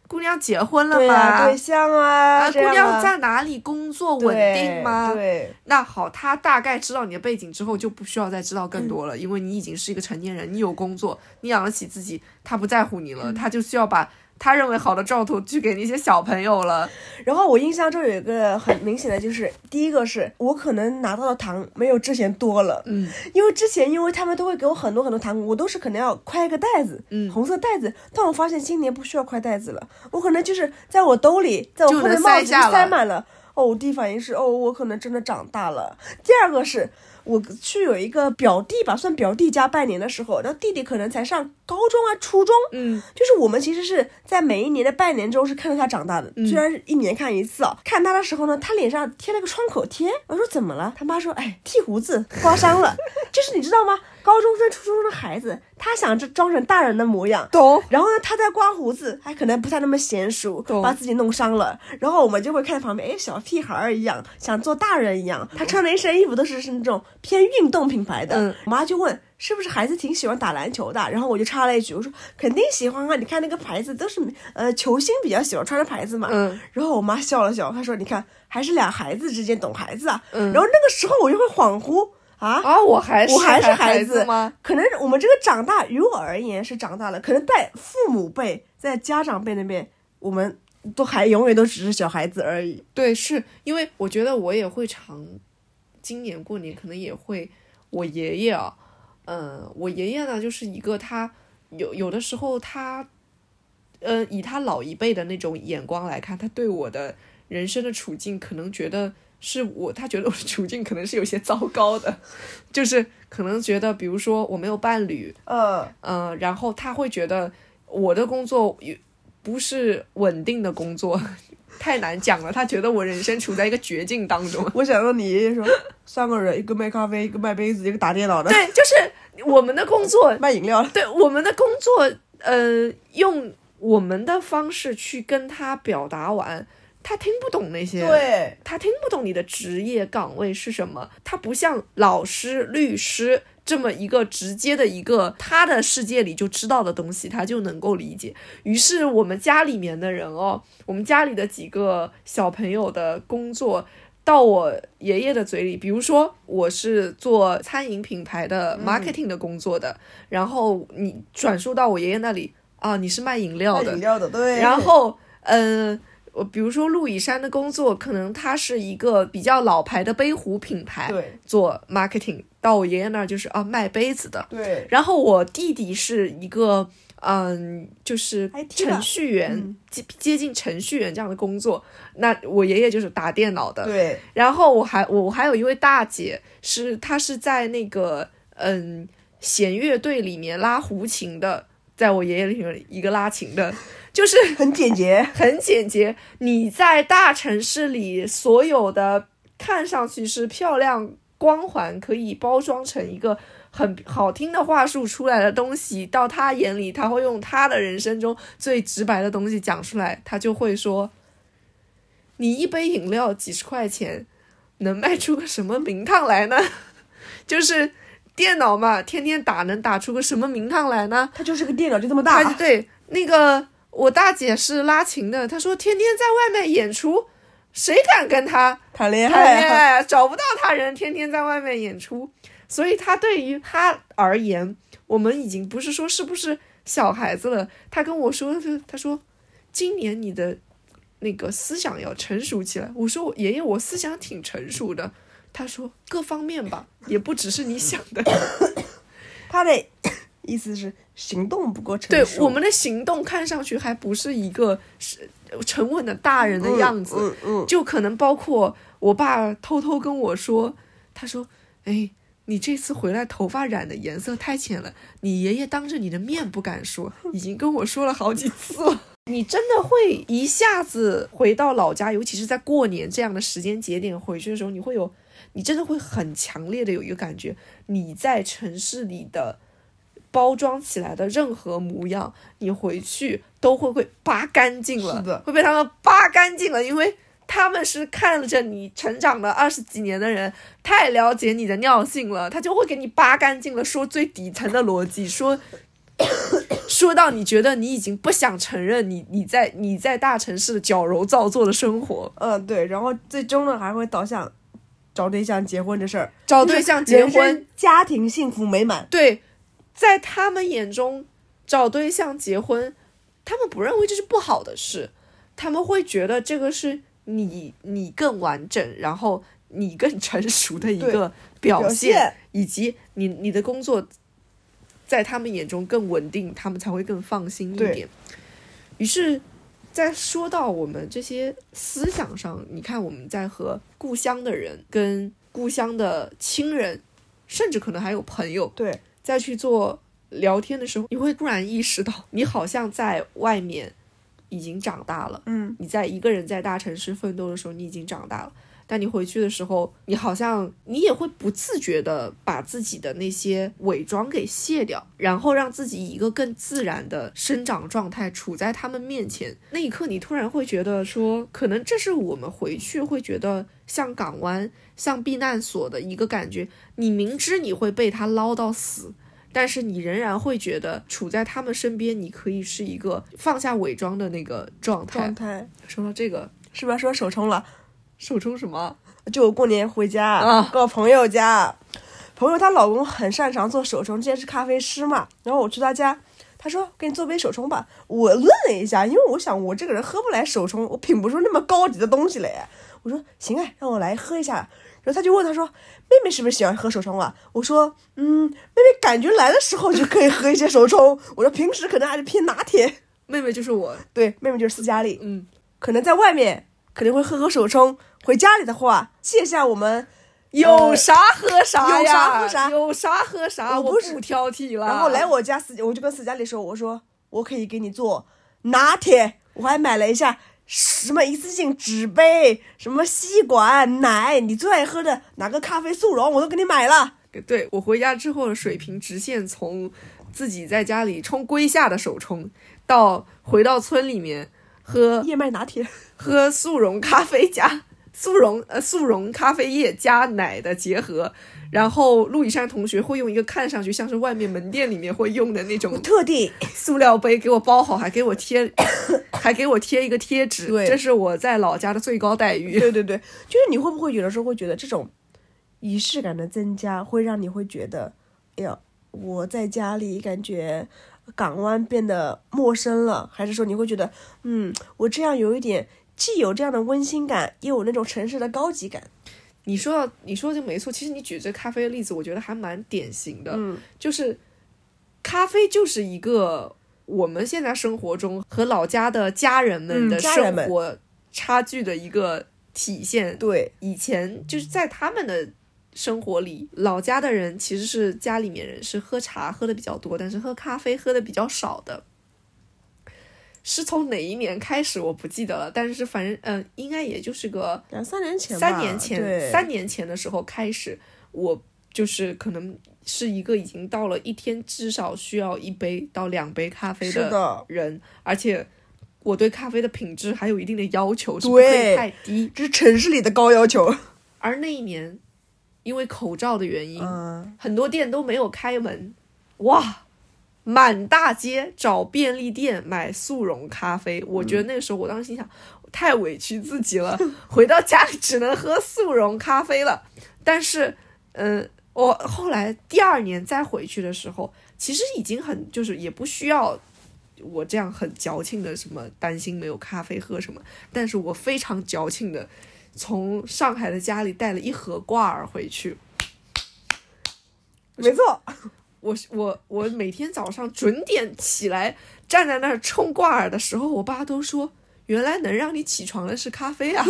姑娘结婚了吗？对啊，对象啊，啊，姑娘在哪里工作稳定吗？对，那好，他大概知道你的背景之后，就不需要再知道更多了，因为你已经是一个成年人，你有工作，你养得起自己，他不在乎你了，他就需要把他认为好的兆头去给那些小朋友了。然后我印象中有一个很明显的，就是第一个是我可能拿到的糖没有之前多了，嗯，因为之前因为他们都会给我很多很多糖果，我都是可能要挎一个袋子，嗯红色袋子，但我发现今年不需要挎袋子了，我可能就是在我兜里，在我后面帽子塞满了。哦，我第一反应是，哦，我可能真的长大了。第二个是我去有一个表弟吧，算表弟家拜年的时候，然后弟弟可能才上高中啊、初中，嗯，就是我们其实是在每一年的拜年中是看着他长大的，嗯虽然是一年看一次啊。看他的时候呢，他脸上贴了个创口贴，我说怎么了？他妈说，哎，剃胡子刮伤了。就是你知道吗？高中生、初中生的孩子，他想着装成大人的模样。懂。然后呢，他在刮胡子，还可能不太那么娴熟懂，把自己弄伤了。然后我们就会看旁边，哎，小屁孩儿一样，想做大人一样。他穿的一身衣服都是是那种偏运动品牌的。嗯我妈就问是不是孩子挺喜欢打篮球的，然后我就插了一句，我说肯定喜欢啊，你看那个牌子都是呃球星比较喜欢穿的牌子嘛。嗯然后我妈笑了笑，她说你看还是俩孩子之间懂孩子啊。嗯然后那个时候我就会恍惚啊。啊，我还是我还是孩孩子吗？？可能我们这个长大，于我而言是长大了，可能在父母辈、在家长辈那边，我们都还永远都只是小孩子而已。对，是因为我觉得我也会常，今年过年可能也会，我爷爷啊，嗯，我爷爷呢就是一个他有有的时候他，嗯，以他老一辈的那种眼光来看，他对我的人生的处境可能觉得是我，他觉得我的处境可能是有些糟糕的，就是可能觉得，比如说我没有伴侣，嗯，嗯，然后他会觉得我的工作有不是稳定的工作，太难讲了。他觉得我人生处在一个绝境当中。我想到你爷爷说，三个人，一个卖咖啡，一个卖杯子，一个打电脑的，对，就是我们的工作，卖饮料。对我们的工作，呃，用我们的方式去跟他表达完，他听不懂那些，对，他听不懂你的职业岗位是什么，他不像老师、律师这么一个直接的一个他的世界里就知道的东西，他就能够理解。于是我们家里面的人哦，我们家里的几个小朋友的工作。到我爷爷的嘴里，比如说我是做餐饮品牌的 marketing 的工作的，然后你转述到我爷爷那里啊，你是卖饮料的，饮料的对。然后，嗯，我比如说陆以山的工作，可能他是一个比较老牌的杯壶品牌，对，做 marketing。到我爷爷那儿就是啊，卖杯子的。对。然后我弟弟是一个。嗯，就是程序员接接近程序员这样的工作。那我爷爷就是打电脑的。对。然后我还我我还有一位大姐，是她是在那个嗯弦乐队里面拉胡琴的，在我爷爷里面一个拉琴的，就是 很简洁，很简洁。你在大城市里所有的看上去是漂亮光环，可以包装成一个。很好听的话术出来的东西，到他眼里，他会用他的人生中最直白的东西讲出来，他就会说：“你一杯饮料几十块钱，能卖出个什么名堂来呢？就是电脑嘛，天天打能打出个什么名堂来呢？它就是个电脑，就这么大。对，那个我大姐是拉琴的，她说天天在外面演出，谁敢跟他谈恋爱？找不到他人，天天在外面演出。”所以她对于她而言，我们已经不是说是不是小孩子了。她跟我说，她说，今年你的那个思想要成熟起来。我说，爷爷，我思想挺成熟的。她说，各方面吧，也不只是你想的。她的意思是行动不够成熟。对，我们的行动看上去还不是一个是沉稳的大人的样子。嗯嗯。就可能包括我爸偷偷跟我说，他说，哎。你这次回来头发染的颜色太浅了，你爷爷当着你的面不敢说，已经跟我说了好几次了。你真的会一下子回到老家，尤其是在过年这样的时间节点回去的时候，你会有，你真的会很强烈的有一个感觉，你在城市里的包装起来的任何模样，你回去都会被扒干净了，会被他们扒干净了，因为。他们是看着你成长了二十几年的人，太了解你的尿性了，他就会给你扒干净了，说最底层的逻辑，说 说到你觉得你已经不想承认你你在你在大城市矫揉造作的生活，嗯对，然后最终呢还会导向找对象结婚这事儿，找对象结婚，家庭幸福美满，对，在他们眼中找对象结婚，他们不认为这是不好的事，他们会觉得这个是。你你更完整，然后你更成熟的一个表现，以及你你的工作在他们眼中更稳定，他们才会更放心一点。于是，在说到我们这些思想上，你看我们在和故乡的人、跟故乡的亲人，甚至可能还有朋友，对，再去做聊天的时候，你会突然意识到，你好像在外面。已经长大了，嗯，你在一个人在大城市奋斗的时候，你已经长大了。但你回去的时候，你好像你也会不自觉的把自己的那些伪装给卸掉，然后让自己以一个更自然的生长状态处在他们面前。那一刻，你突然会觉得说，可能这是我们回去会觉得像港湾、像避难所的一个感觉。你明知你会被他捞到死。但是你仍然会觉得处在他们身边，你可以是一个放下伪装的那个状态。状态。说到这个，是不是说手冲了？手冲什么？就我过年回家啊，我朋友家，朋友她老公很擅长做手冲，之前是咖啡师嘛。然后我去他家，他说给你做杯手冲吧。我愣了一下，因为我想我这个人喝不来手冲，我品不出那么高级的东西来。我说行啊，让我来喝一下。然后他就问他说：“妹妹是不是喜欢喝手冲啊？”我说：“嗯，妹妹感觉来的时候就可以喝一些手冲。”我说：“平时可能还是偏拿铁。”妹妹就是我，对，妹妹就是斯嘉丽。嗯，可能在外面可能会喝喝手冲，回家里的话，卸下我们有啥喝啥有啥喝啥，有啥喝啥，我不挑剔了。然后来我家私，我就跟私家里说：“我说我可以给你做拿铁，我还买了一下。”什么一次性纸杯，什么吸管奶，你最爱喝的哪个咖啡速溶，我都给你买了。对我回家之后的水平直线从自己在家里冲龟下的手冲，到回到村里面喝燕麦拿铁，喝速溶咖啡加速溶呃速溶咖啡液加奶的结合，然后陆以山同学会用一个看上去像是外面门店里面会用的那种特地 塑料杯给我包好，还给我贴还给我贴一个贴纸，对这是我在老家的最高待遇。对对对，就是你会不会有的时候会觉得这种仪式感的增加，会让你会觉得，哎呀，我在家里感觉港湾变得陌生了，还是说你会觉得，嗯，我这样有一点既有这样的温馨感，又有那种城市的高级感？你说到你说的就没错，其实你举这咖啡的例子，我觉得还蛮典型的，嗯，就是咖啡就是一个我们现在生活中和老家的家人们嗯的生活差距的一个体现。对，以前就是在他们的生活里，老家的人其实是家里面人是喝茶喝的比较多，但是喝咖啡喝的比较少的。是从哪一年开始我不记得了，但是反正嗯、呃应该也就是个两三年前，三年前，三年前的时候开始，我就是可能是一个已经到了一天至少需要一杯到两杯咖啡的，人，而且我对咖啡的品质还有一定的要求，是不可以对太低。这是城市里的高要求。而那一年，因为口罩的原因，嗯，很多店都没有开门，哇，满大街找便利店买速溶咖啡。我觉得那个时候，我当时心想，太委屈自己了，回到家里只能喝速溶咖啡了。但是，嗯、我后来第二年再回去的时候，其实已经很就是也不需要。我这样很矫情的什么担心没有咖啡喝什么，但是我非常矫情的从上海的家里带了一盒挂耳回去，没错，我我我每天早上准点起来，站在那儿冲挂耳的时候，我爸都说，原来能让你起床的是咖啡啊！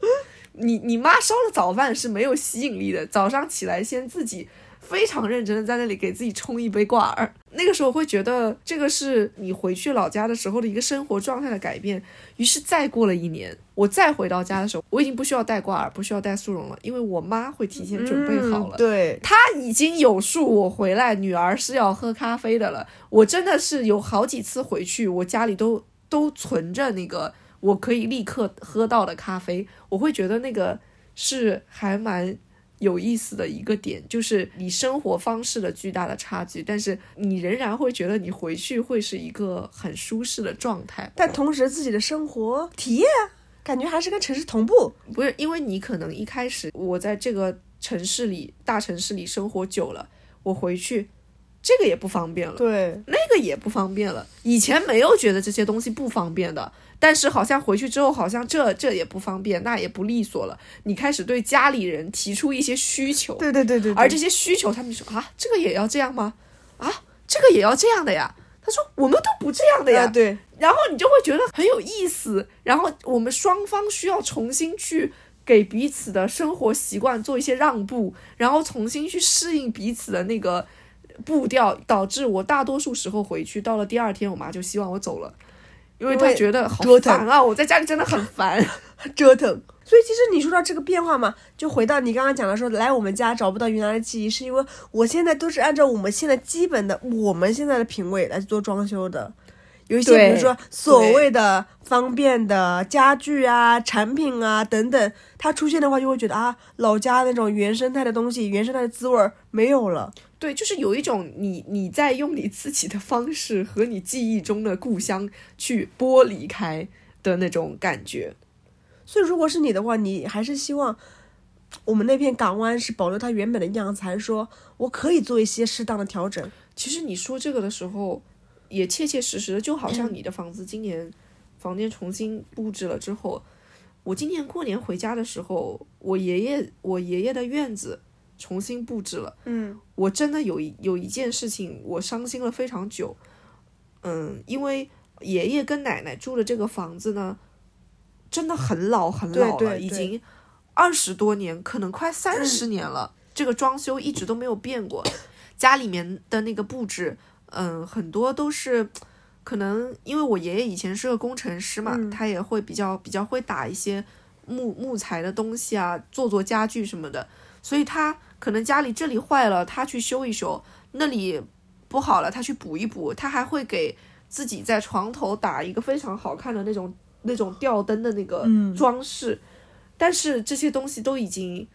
你你妈烧的早饭是没有吸引力的，早上起来先自己非常认真的在那里给自己冲一杯挂耳。那个时候会觉得这个是你回去老家的时候的一个生活状态的改变。于是再过了一年，我再回到家的时候，我已经不需要带挂耳，不需要带速溶了，因为我妈会提前准备好了。嗯对，她已经有数，我回来女儿是要喝咖啡的了。我真的是有好几次回去，我家里都都存着那个我可以立刻喝到的咖啡，我会觉得那个是还蛮有意思的一个点，就是你生活方式的巨大的差距，但是你仍然会觉得你回去会是一个很舒适的状态。但同时自己的生活体验啊，感觉还是跟城市同步。不是因为你可能一开始我在这个城市里大城市里生活久了，我回去这个也不方便了。对，那个也不方便了。以前没有觉得这些东西不方便的，但是好像回去之后，好像这这也不方便，那也不利索了。你开始对家里人提出一些需求，对对对对，而这些需求，他们就说啊，这个也要这样吗？啊，这个也要这样的呀？他说我们都不这样的呀。啊对，然后你就会觉得很有意思，然后我们双方需要重新去给彼此的生活习惯做一些让步，然后重新去适应彼此的那个步调，导致我大多数时候回去到了第二天，我妈就希望我走了，因为他觉得好折腾烦啊，我在家里真的很烦。折腾。所以其实你说到这个变化嘛，就回到你刚刚讲的说，来我们家找不到原来的记忆，是因为我现在都是按照我们现在基本的我们现在的品味来做装修的。有一些比如说所谓的方便的家具啊、产品啊等等，它出现的话，就会觉得啊，老家那种原生态的东西、原生态的滋味儿没有了。对，就是有一种你你在用你自己的方式和你记忆中的故乡去剥离开的那种感觉。所以，如果是你的话，你还是希望我们那片港湾是保留它原本的样子，还是说我可以做一些适当的调整？其实你说这个的时候，也切切实实的，就好像你的房子今年房间重新布置了之后，我今年过年回家的时候，我爷爷我爷爷的院子重新布置了。嗯，我真的有一有一件事情，我伤心了非常久。嗯，因为爷爷跟奶奶住的这个房子呢，真的很老很老了，对对对已经二十多年，可能快三十年了。这个装修一直都没有变过，家里面的那个布置，嗯，很多都是。可能因为我爷爷以前是个工程师嘛，他也会比较比较会打一些木木材的东西啊，做做家具什么的，所以他可能家里这里坏了，他去修一修，那里不好了，他去补一补，他还会给自己在床头打一个非常好看的那种那种吊灯的那个嗯装饰，但是这些东西都已经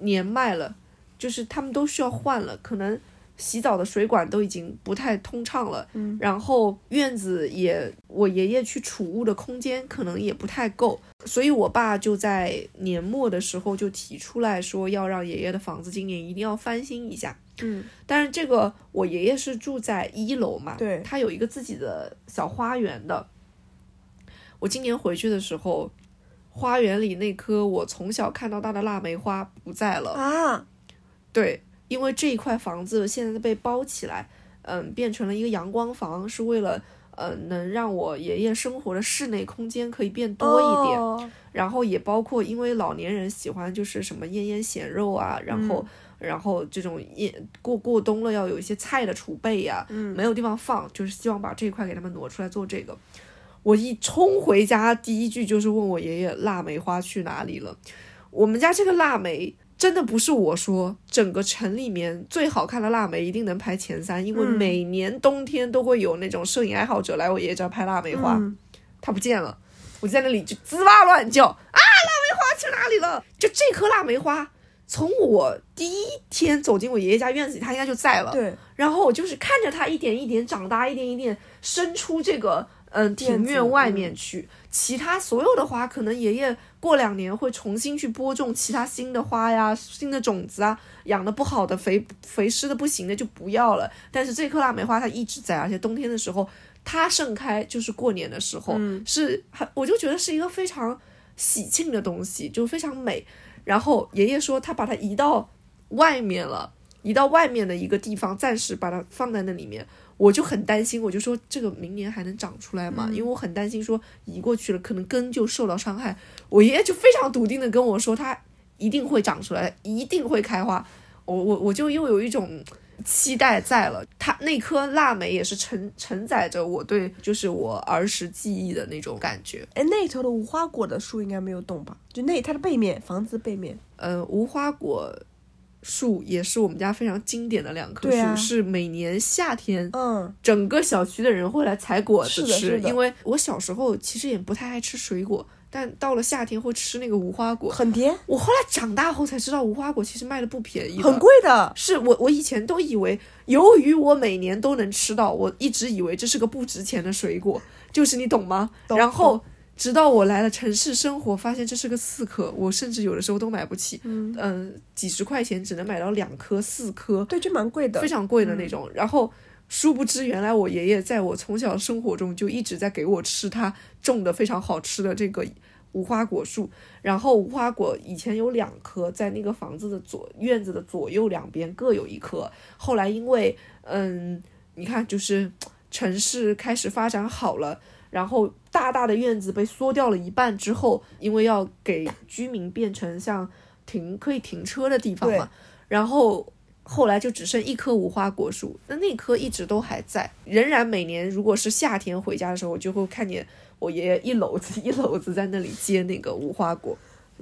年迈了，就是他们都需要换了，可能洗澡的水管都已经不太通畅了，嗯然后院子也我爷爷去储物的空间可能也不太够，所以我爸就在年末的时候就提出来说要让爷爷的房子今年一定要翻新一下。嗯，但是这个我爷爷是住在一楼嘛，对他有一个自己的小花园的。我今年回去的时候，花园里那棵我从小看到大的腊梅花不在了。啊，对，因为这一块房子现在被包起来，嗯，变成了一个阳光房，是为了呃能让我爷爷生活的室内空间可以变多一点。哦然后也包括因为老年人喜欢就是什么腌腌咸肉啊，然后、然后这种腌过过冬了要有一些菜的储备呀、没有地方放，就是希望把这一块给他们挪出来做这个。我一冲回家，第一句就是问我爷爷腊梅花去哪里了。我们家这个腊梅真的不是我说，整个城里面最好看的腊梅一定能排前三，因为嗯每年冬天都会有那种摄影爱好者来我爷爷这儿拍腊梅花。嗯它不见了，我就在那里就滋哇乱叫啊，腊梅花去哪里了？就这棵腊梅花，从我第一天走进我爷爷家院子里，它应该就在了。对，然后我就是看着它一点一点长大，一点一点伸出这个嗯庭院外面去。其他所有的花，可能爷爷过两年会重新去播种其他新的花呀、新的种子啊，养的不好的、肥肥湿的不行的就不要了。但是这棵腊梅花它一直在，而且冬天的时候它盛开就是过年的时候，嗯是很我就觉得是一个非常喜庆的东西，就非常美。然后爷爷说他把它移到外面了，移到外面的一个地方，暂时把它放在那里面。我就很担心，我就说这个明年还能长出来吗？因为我很担心说移过去了，可能根就受到伤害。我爷爷就非常笃定的跟我说，它一定会长出来，一定会开花。我我我就又有一种期待在了。它那颗腊梅也是承承载着我对就是我儿时记忆的那种感觉。哎，那头的无花果的树应该没有动吧？就那它的背面，房子背面。呃，无花果树也是我们家非常经典的两棵树，啊是每年夏天嗯，整个小区的人会来采果子吃。是的是的因为我小时候其实也不太爱吃水果，但到了夏天会吃那个无花果。很甜，我后来长大后才知道，无花果其实卖的不便宜，很贵的。是我我以前都以为，由于我每年都能吃到，我一直以为这是个不值钱的水果，就是你懂吗？懂然后直到我来了城市生活，发现这是个四颗，我甚至有的时候都买不起，嗯、几十块钱只能买到两颗、四颗，对，就蛮贵的。非常贵的那种。然后殊不知，原来我爷爷在我从小生活中就一直在给我吃他种的非常好吃的这个无花果树。然后无花果以前有两棵，在那个房子的左院子的左右两边各有一棵。后来因为嗯，你看就是城市开始发展好了。然后大大的院子被缩掉了一半之后，因为要给居民变成像停可以停车的地方嘛，然后后来就只剩一棵无花果树，那那棵一直都还在，仍然每年如果是夏天回家的时候，我就会看见我爷爷一篓子一篓子在那里接那个无花果。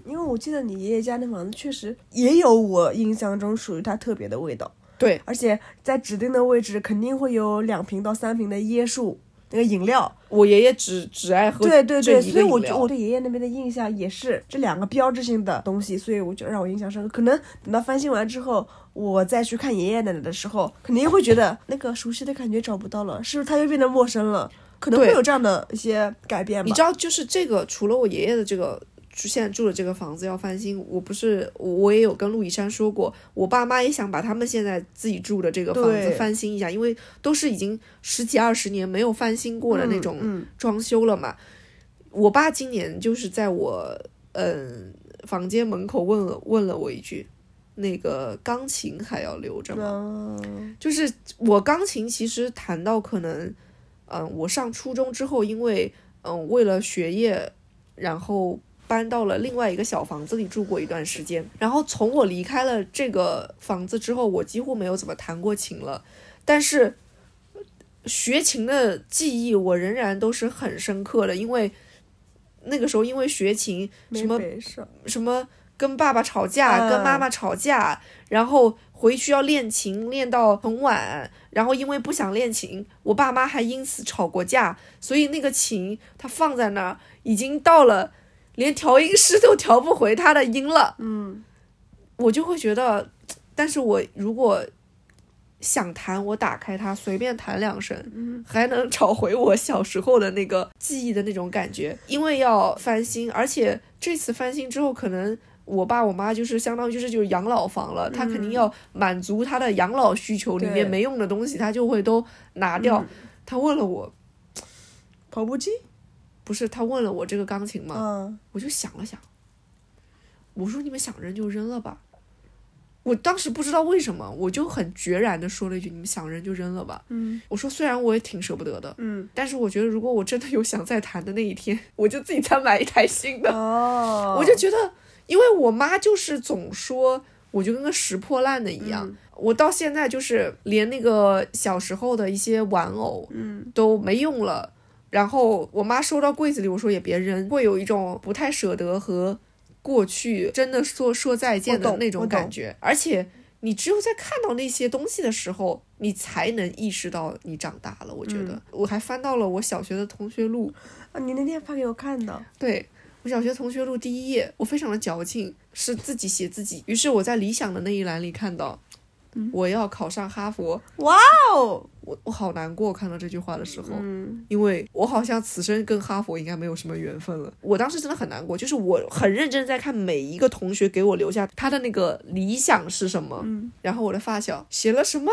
因为我记得你爷爷家那房子确实也有我印象中属于它特别的味道，对，而且在指定的位置肯定会有两瓶到三瓶的椰树那个饮料。我爷爷只只爱喝对对对，所以我就我对爷爷那边的印象也是这两个标志性的东西，所以我就让我印象深刻。可能等到翻新完之后，我再去看爷爷奶奶的时候，肯定会觉得那个熟悉的感觉找不到了，是不是他又变得陌生了？可能会有这样的一些改变吧。你知道，就是这个，除了我爷爷的这个，就现在住的这个房子要翻新，我不是我也有跟陆以山说过，我爸妈也想把他们现在自己住的这个房子翻新一下，因为都是已经十几二十年没有翻新过的那种嗯装修了嘛。我爸今年就是在我嗯房间门口问了问了我一句，那个钢琴还要留着吗？嗯，就是我钢琴其实弹到可能，嗯，我上初中之后，因为嗯为了学业，然后搬到了另外一个小房子里住过一段时间。然后从我离开了这个房子之后，我几乎没有怎么弹过琴了。但是学琴的记忆我仍然都是很深刻的，因为那个时候因为学琴，什么什么跟爸爸吵架，嗯跟妈妈吵架，然后回去要练琴，练到很晚，然后因为不想练琴，我爸妈还因此吵过架，所以那个琴它放在那儿，已经到了连调音师都调不回他的音了。嗯，我就会觉得，但是我如果想弹，我打开它随便弹两声，还能找回我小时候的那个记忆的那种感觉。因为要翻新，而且这次翻新之后，可能我爸我妈就是相当于就是就是养老房了，他肯定要满足他的养老需求，里面没用的东西他就会都拿掉。他问了我，跑步机，不是他问了我这个钢琴吗？嗯，我就想了想，我说你们想扔就扔了吧。我当时不知道为什么，我就很决然的说了一句：“你们想扔就扔了吧。”嗯，我说虽然我也挺舍不得的，嗯，但是我觉得如果我真的有想再弹的那一天，我就自己再买一台新的。哦，我就觉得，因为我妈就是总说我就跟个拾破烂的一样，我到现在就是连那个小时候的一些玩偶，嗯，都没用了。然后我妈收到柜子里，我说也别扔，会有一种不太舍得和过去真的说说再见的那种感觉。而且你只有在看到那些东西的时候，你才能意识到你长大了。我觉得、我还翻到了我小学的同学录，啊，你那天发给我看的，对我小学同学录第一页，我非常的矫情，是自己写自己。于是我在理想的那一栏里看到，我要考上哈佛，哇哦，我我好难过，看到这句话的时候，嗯因为我好像此生跟哈佛应该没有什么缘分了。我当时真的很难过，就是我很认真在看每一个同学给我留下他的那个理想是什么，嗯然后我的发小写了什么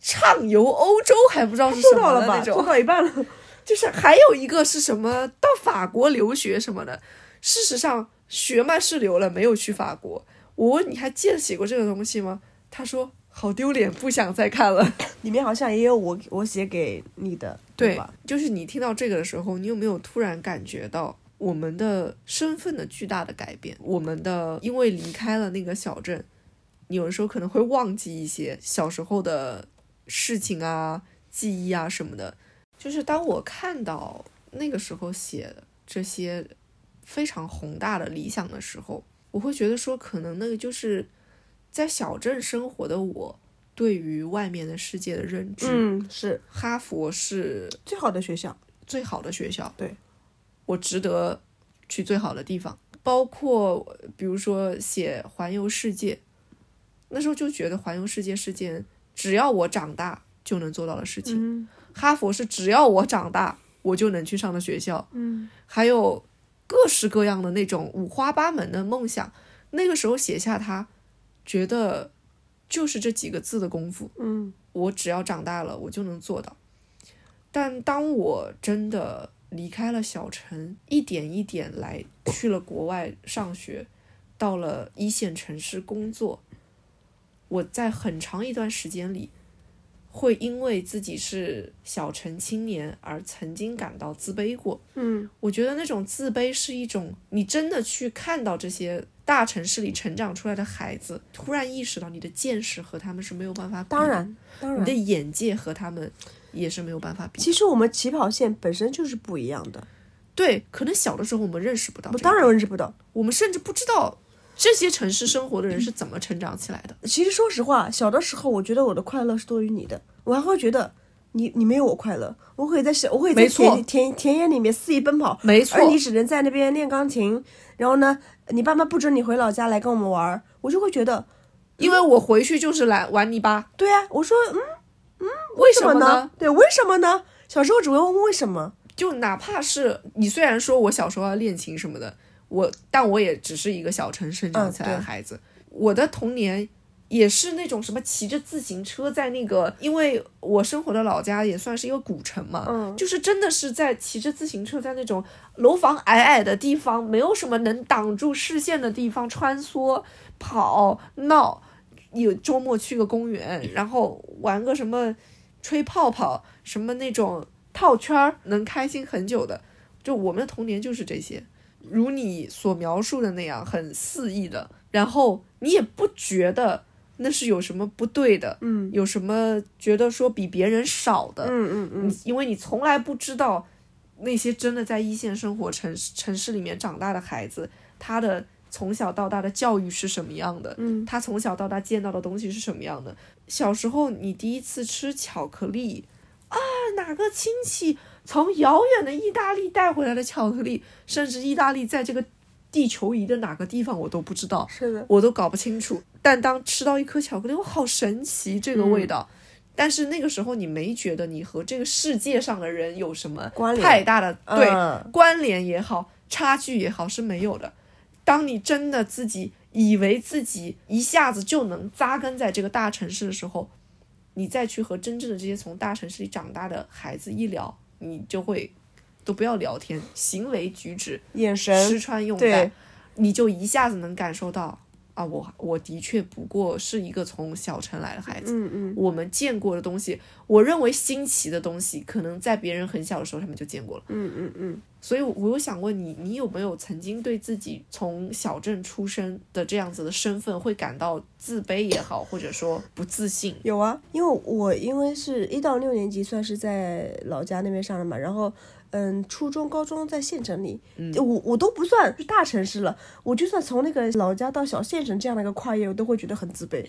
畅游欧洲，还不知道是什做到了吧？么的那种做，到一半了，就是还有一个是什么到法国留学什么的。事实上，学嘛是留了，没有去法国。我问你还记得写过这个东西吗？他说好丢脸，不想再看了。里面好像也有我我写给你的，对吧？，就是你听到这个的时候，你有没有突然感觉到我们的身份的巨大的改变？我们的因为离开了那个小镇，你有的时候可能会忘记一些小时候的事情啊、记忆啊什么的。就是当我看到那个时候写的这些非常宏大的理想的时候，我会觉得说，可能那个就是在小镇生活的我对于外面的世界的认知。嗯，是哈佛是最好的学校，最好的学校，对我值得去最好的地方，包括比如说写环游世界，那时候就觉得环游世界是件只要我长大就能做到的事情。嗯哈佛是只要我长大我就能去上的学校，嗯还有各式各样的那种五花八门的梦想。那个时候写下它，觉得就是这几个字的功夫，嗯我只要长大了，我就能做到。但当我真的离开了小城，一点一点来去了国外上学，到了一线城市工作，我在很长一段时间里，会因为自己是小城青年而曾经感到自卑过。嗯我觉得那种自卑是一种你真的去看到这些大城市里成长出来的孩子，突然意识到你的见识和他们是没有办法当然当你的，眼界和他们也是没有办法比。其实我们起跑线本身就是不一样的，对，可能小的时候我们认识不到，我当然认识不到。我们甚至不知道这些城市生活的人是怎么成长起来的。其实说实话，小的时候我觉得我的快乐是多于你的，我还会觉得你你没有我快乐。我可以在小，我可以在田田田野里面肆意奔跑，没错而你只能在那边练钢琴。然后呢，你爸妈不准你回老家来跟我们玩儿，我就会觉得，因为我回去就是来玩泥巴，对啊，我说嗯嗯，为什么呢？？对，为什么呢？小时候只会问为什么，就哪怕是你虽然说我小时候要练琴什么的，我但我也只是一个小城生长起来的孩子，我的童年也是那种什么骑着自行车在那个，因为我生活的老家也算是一个古城嘛，嗯就是真的是在骑着自行车在那种楼房矮矮的地方，没有什么能挡住视线的地方穿梭、跑、闹。有周末去个公园，然后玩个什么吹泡泡，什么那种套圈儿，能开心很久的。就我们的童年就是这些，如你所描述的那样，很肆意的，然后你也不觉得那是有什么不对的，嗯。有什么觉得说比别人少的，嗯嗯嗯，因为你从来不知道那些真的在一线生活城市城市里面长大的孩子，他的从小到大的教育是什么样的，嗯。他从小到大见到的东西是什么样的。小时候你第一次吃巧克力啊，哪个亲戚从遥远的意大利带回来的巧克力，甚至意大利在这个地球仪的哪个地方我都不知道，是的，我都搞不清楚。但当吃到一颗巧克力，我好神奇这个味道。但是那个时候你没觉得你和这个世界上的人有什么太大的对、嗯关联也好，差距也好是没有的。当你真的自己以为自己一下子就能扎根在这个大城市的时候，你再去和真正的这些从大城市里长大的孩子一聊，你就会都不要聊天，行为举止、眼神，吃穿用对戴，你就一下子能感受到啊，我我的确不过是一个从小城来的孩子。嗯嗯，我们见过的东西，我认为新奇的东西，可能在别人很小的时候他们就见过了。嗯嗯嗯，所以，我有想问你，你有没有曾经对自己从小镇出生的这样子的身份会感到自卑也好，或者说不自信？有啊，因为我因为是一到六年级算是在老家那边上的嘛，然后嗯，初中、高中在县城里，嗯我我都不算是大城市了，我就算从那个老家到小县城这样的一个跨越，我都会觉得很自卑。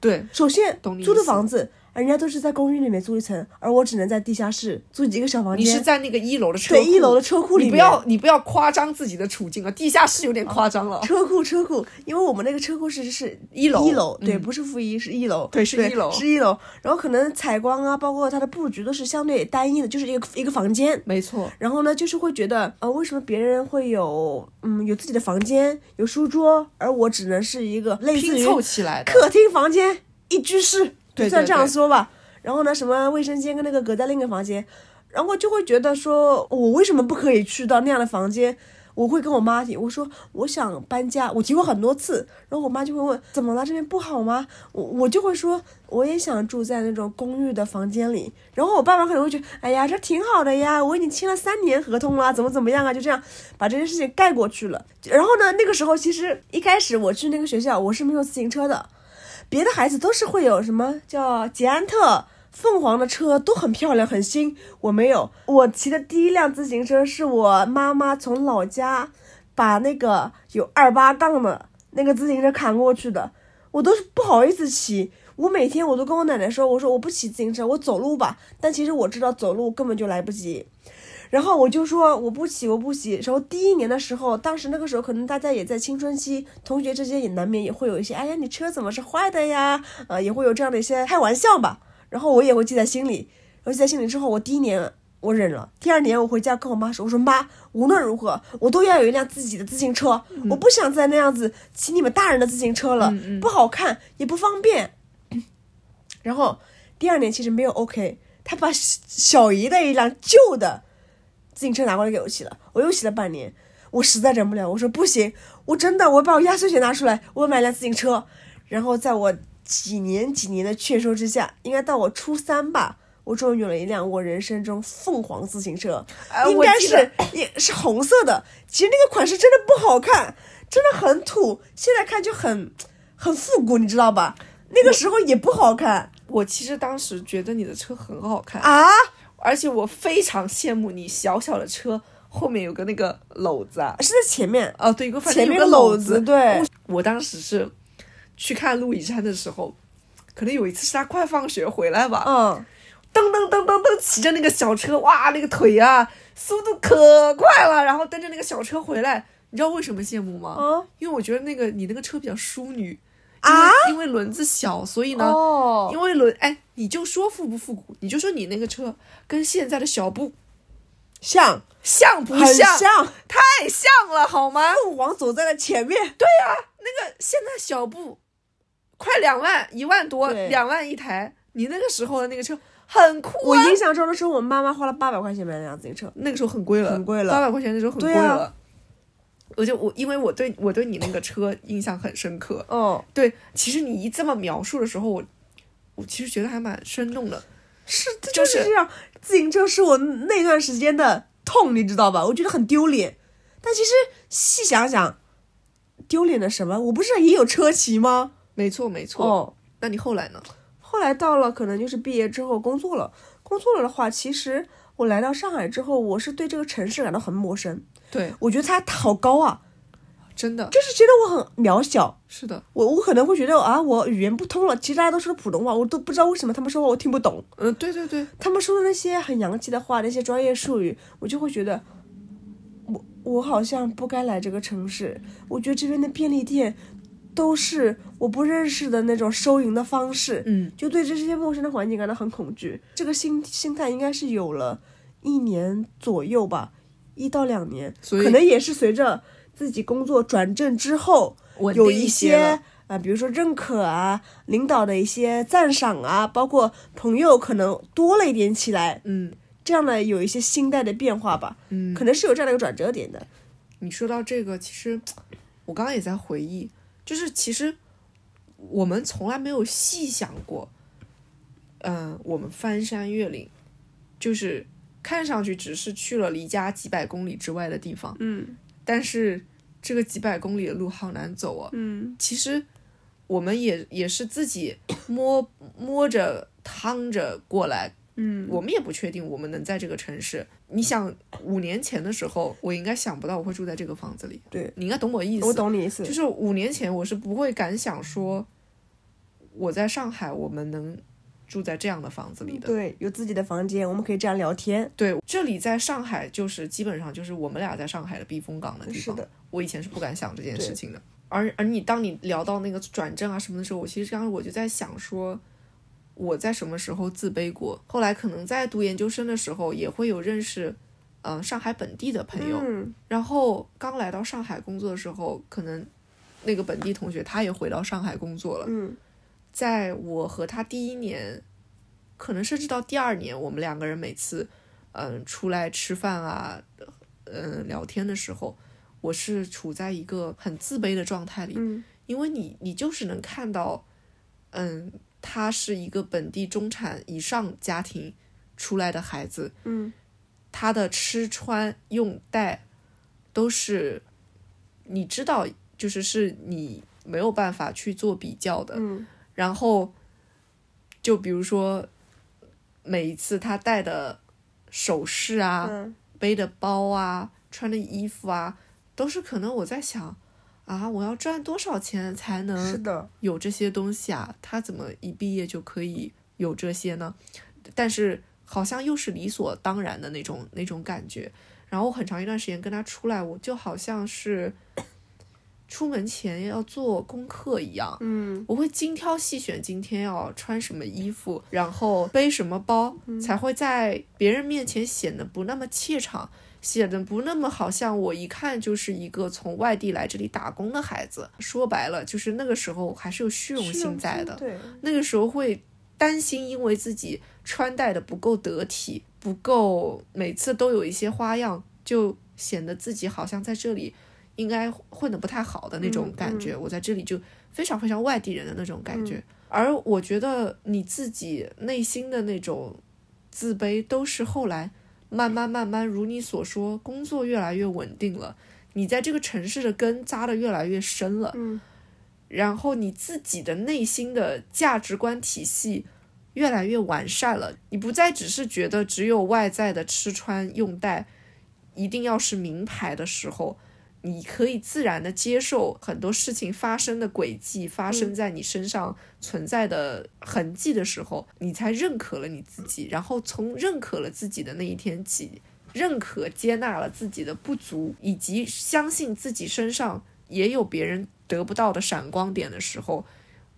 对，首先租的房子，人家都是在公寓里面租一层，而我只能在地下室租几个小房间你是。在那个一楼的车库，对一楼的车库里面你不要你不要夸张自己的处境啊，地下室有点夸张了。车库车库，因为我们那个车库是是一楼一楼对，嗯不是负一，是一楼，对是一楼是一楼。然后可能采光啊，包括它的布局都是相对单一的，就是一个一个房间。没错，然后呢，就是会觉得，呃，为什么别人会有，嗯，有自己的房间，有书桌，而我只能是一个类似拼于凑起来。客厅、房间、一居室，对就算这样说吧。然后呢，什么卫生间跟那个隔在另一个房间，然后就会觉得说，我为什么不可以去到那样的房间？我会跟我妈提，我说我想搬家，我提过很多次，然后我妈就会问怎么了，这边不好吗？我我就会说我也想住在那种公寓的房间里，然后我爸妈可能会觉得，哎呀，这挺好的呀，我已经签了三年合同了，怎么怎么样啊，就这样把这件事情盖过去了。然后呢，那个时候其实一开始我去那个学校，我是没有自行车的，别的孩子都是会有什么叫捷安特、凤凰的车，都很漂亮、很新。我没有，我骑的第一辆自行车是我妈妈从老家把那个有二八杠的那个自行车扛过去的，我都是不好意思骑。我每天我都跟我奶奶说，我说我不骑自行车，我走路吧。但其实我知道走路根本就来不及。然后我就说我不骑，我不骑。然后第一年的时候，当时那个时候可能大家也在青春期，同学之间也难免也会有一些，哎呀，你车怎么是坏的呀？呃，也会有这样的一些开玩笑吧。然后我也会记在心里。然后记在心里之后，我第一年我忍了，第二年我回家跟我妈说，我说妈，无论如何我都要有一辆自己的自行车，我不想再那样子骑你们大人的自行车了，不好看也不方便。然后第二年其实没有 OK，他把小小姨的一辆旧的自行车拿过来给我骑了，我又骑了半年，我实在忍不了，我说不行，我真的我把我压岁钱拿出来，我买辆自行车。然后在我几年几年的劝说之下，应该到我初三吧，我终于有了一辆我人生中凤凰自行车，哎应该是也是红色的。其实那个款式真的不好看，真的很土，现在看就很很复古，你知道吧？那个时候也不好看我其实当时觉得你的车很好看，啊。而且我非常羡慕你小小的车后面有个那个篓子啊。是在前面，哦，对，一个反正前面有个篓子。对。我我当时是去看陆以山的时候，可能有一次是他快放学回来吧，嗯，噔噔噔噔噔骑着那个小车，哇，那个腿啊，速度可快了，然后蹬着那个小车回来，你知道为什么羡慕吗？啊因为我觉得那个你那个车比较淑女啊，因为轮子小，所以呢，哦。因为轮，哎，你就说复不复古，你就说你那个车跟现在的小布像。像不像？像，太像了，好吗？凤凰走在了前面，对呀那个现在小布快两万，一万多，对。两万一台，你那个时候的那个车很酷我啊。印象中的时候，我妈妈花了八百块钱买那辆自行车，那个时候很贵了，很贵了。八百块钱那时候很贵了。我就我因为我对我对你那个车印象很深刻，哦，对，其实你一这么描述的时候，我我其实觉得还蛮生动的。是，这就就是是这样。自行车是我那段时间的痛，你知道吧？我觉得很丢脸。但其实细想想，丢脸的什么？我不是也有车骑吗？没错没错。哦，那你后来呢？后来到了可能就是毕业之后工作了，工作了的话，其实我来到上海之后，我是对这个城市感到很陌生。对，我觉得他好高啊，真的就是觉得我很渺小。是的，我我可能会觉得啊，我语言不通了。其实大家都说普通话，我都不知道为什么他们说话我听不懂。嗯，对对对，他们说的那些很洋气的话，那些专业术语，我就会觉得，我我好像不该来这个城市。我觉得这边的便利店都是我不认识的那种收银的方式，嗯，就对这些陌生的环境感到很恐惧。这个心心态应该是有了一年左右吧，一到两年，可能也是随着自己工作转正之后。有一些啊、比如说认可啊，领导的一些赞赏啊，包括朋友可能多了一点起来，嗯这样的有一些心态的变化吧，嗯，可能是有这样的一个转折点的。你说到这个，其实我刚刚也在回忆，就是其实我们从来没有细想过，嗯、我们翻山越岭，就是看上去只是去了离家几百公里之外的地方，嗯但是这个几百公里的路好难走啊。嗯其实我们也也是自己摸 摸着趟着过来，嗯，我们也不确定我们能在这个城市。你想，五年前的时候，我应该想不到我会住在这个房子里。对，你应该懂我意思。我懂你意思，就是五年前我是不会敢想说，我在上海我们能住在这样的房子里的。对，有自己的房间，我们可以这样聊天。对，这里在上海就是基本上就是我们俩在上海的避风港的地方。是的，我以前是不敢想这件事情的。而而你当你聊到那个转正啊什么的时候，我其实当时我就在想说，我在什么时候自卑过？后来可能在读研究生的时候也会有认识，呃，上海本地的朋友。嗯然后刚来到上海工作的时候，可能那个本地同学他也回到上海工作了。嗯在我和他第一年，可能甚至到第二年，我们两个人每次嗯出来吃饭啊，嗯聊天的时候，我是处在一个很自卑的状态里，嗯因为你你就是能看到，嗯，他是一个本地中产以上家庭出来的孩子，嗯他的吃穿用戴都是你知道，就是是你没有办法去做比较的。嗯然后，就比如说，每一次他戴的首饰啊、嗯背的包啊、穿的衣服啊，都是可能我在想啊，我要赚多少钱才能，有这些东西啊？他怎么一毕业就可以有这些呢？但是好像又是理所当然的那种那种感觉。然后很长一段时间跟他出来，我就好像是出门前要做功课一样，嗯。我会精挑细选今天要穿什么衣服，然后背什么包，才会在别人面前显得不那么怯场，显得不那么好像我一看就是一个从外地来这里打工的孩子。说白了，就是那个时候还是有虚荣虚荣心在的，对，那个时候会担心，因为自己穿戴的不够得体，不够每次都有一些花样，就显得自己好像在这里应该混得不太好的那种感觉。我在这里就非常非常外地人的那种感觉。而我觉得你自己内心的那种自卑，都是后来慢慢慢慢，如你所说，工作越来越稳定了，你在这个城市的根扎得越来越深了。嗯然后你自己的内心的价值观体系越来越完善了，你不再只是觉得只有外在的吃穿用戴一定要是名牌的时候，你可以自然的接受很多事情发生的轨迹，发生在你身上存在的痕迹的时候，你才认可了你自己，然后从认可了自己的那一天起，认可接纳了自己的不足，以及相信自己身上也有别人得不到的闪光点的时候，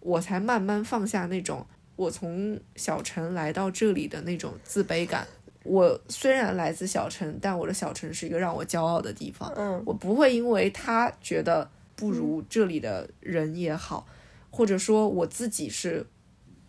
我才慢慢放下那种我从小城来到这里的那种自卑感。我虽然来自小城，但我的小城是一个让我骄傲的地方。嗯我不会因为他觉得不如这里的人也好，或者说我自己是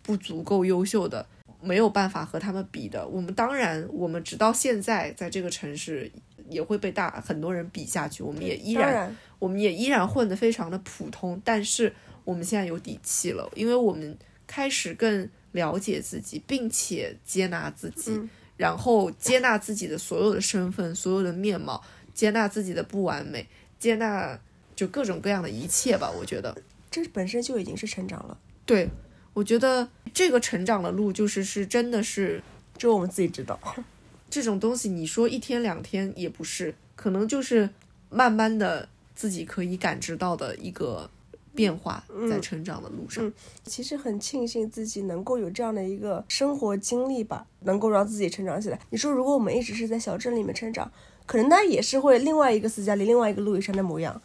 不足够优秀的，没有办法和他们比的。我们当然，我们直到现在在这个城市也会被大很多人比下去，我们也依然然，我们也依然混得非常的普通，但是我们现在有底气了，因为我们开始更了解自己，并且接纳自己，嗯然后接纳自己的所有的身份、所有的面貌，接纳自己的不完美，接纳就各种各样的一切吧。我觉得，这本身就已经是成长了，对我觉得这个成长的路就是是真的是只有我们自己知道。这种东西，你说一天两天也不是，可能就是慢慢的自己可以感知到的一个变化，在成长的路上。嗯其实很庆幸自己能够有这样的一个生活经历吧，能够让自己成长起来。你说，如果我们一直是在小镇里面成长，可能那也是会另外一个斯嘉丽，另外一个路易莎的模样。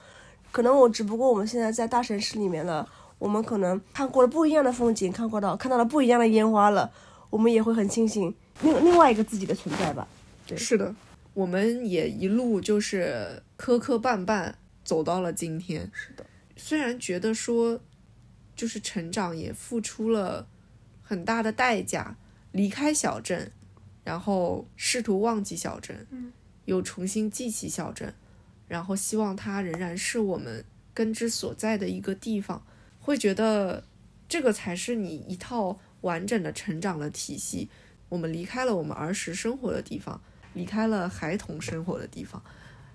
可能我只不过我们现在在大城市里面了，我们可能看过了不一样的风景，看过到看到了不一样的烟花了，我们也会很庆幸另另外一个自己的存在吧。对是的，我们也一路就是磕磕绊绊走到了今天。是的，虽然觉得说，就是成长也付出了很大的代价，离开小镇，然后试图忘记小镇，嗯，又重新记起小镇，然后希望它仍然是我们根之所在的一个地方，会觉得这个才是你一套完整的成长的体系。我们离开了我们儿时生活的地方，离开了孩童生活的地方，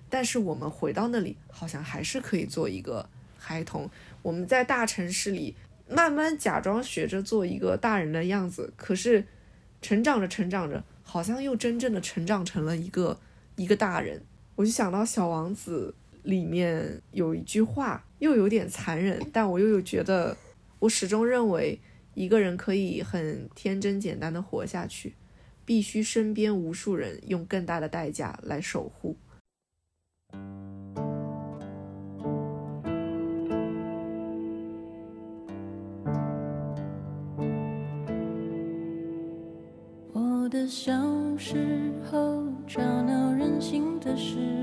但是我们回到那里，好像还是可以做一个孩童。我们在大城市里慢慢假装学着做一个大人的样子，可是成长着成长着，好像又真正的成长成了一个一个大人。我就想到《小王子》里面有一句话，又有点残忍，但我又有觉得，我始终认为一个人可以很天真简单的活下去，必须身边无数人用更大的代价来守护。的小时候，吵闹任性的时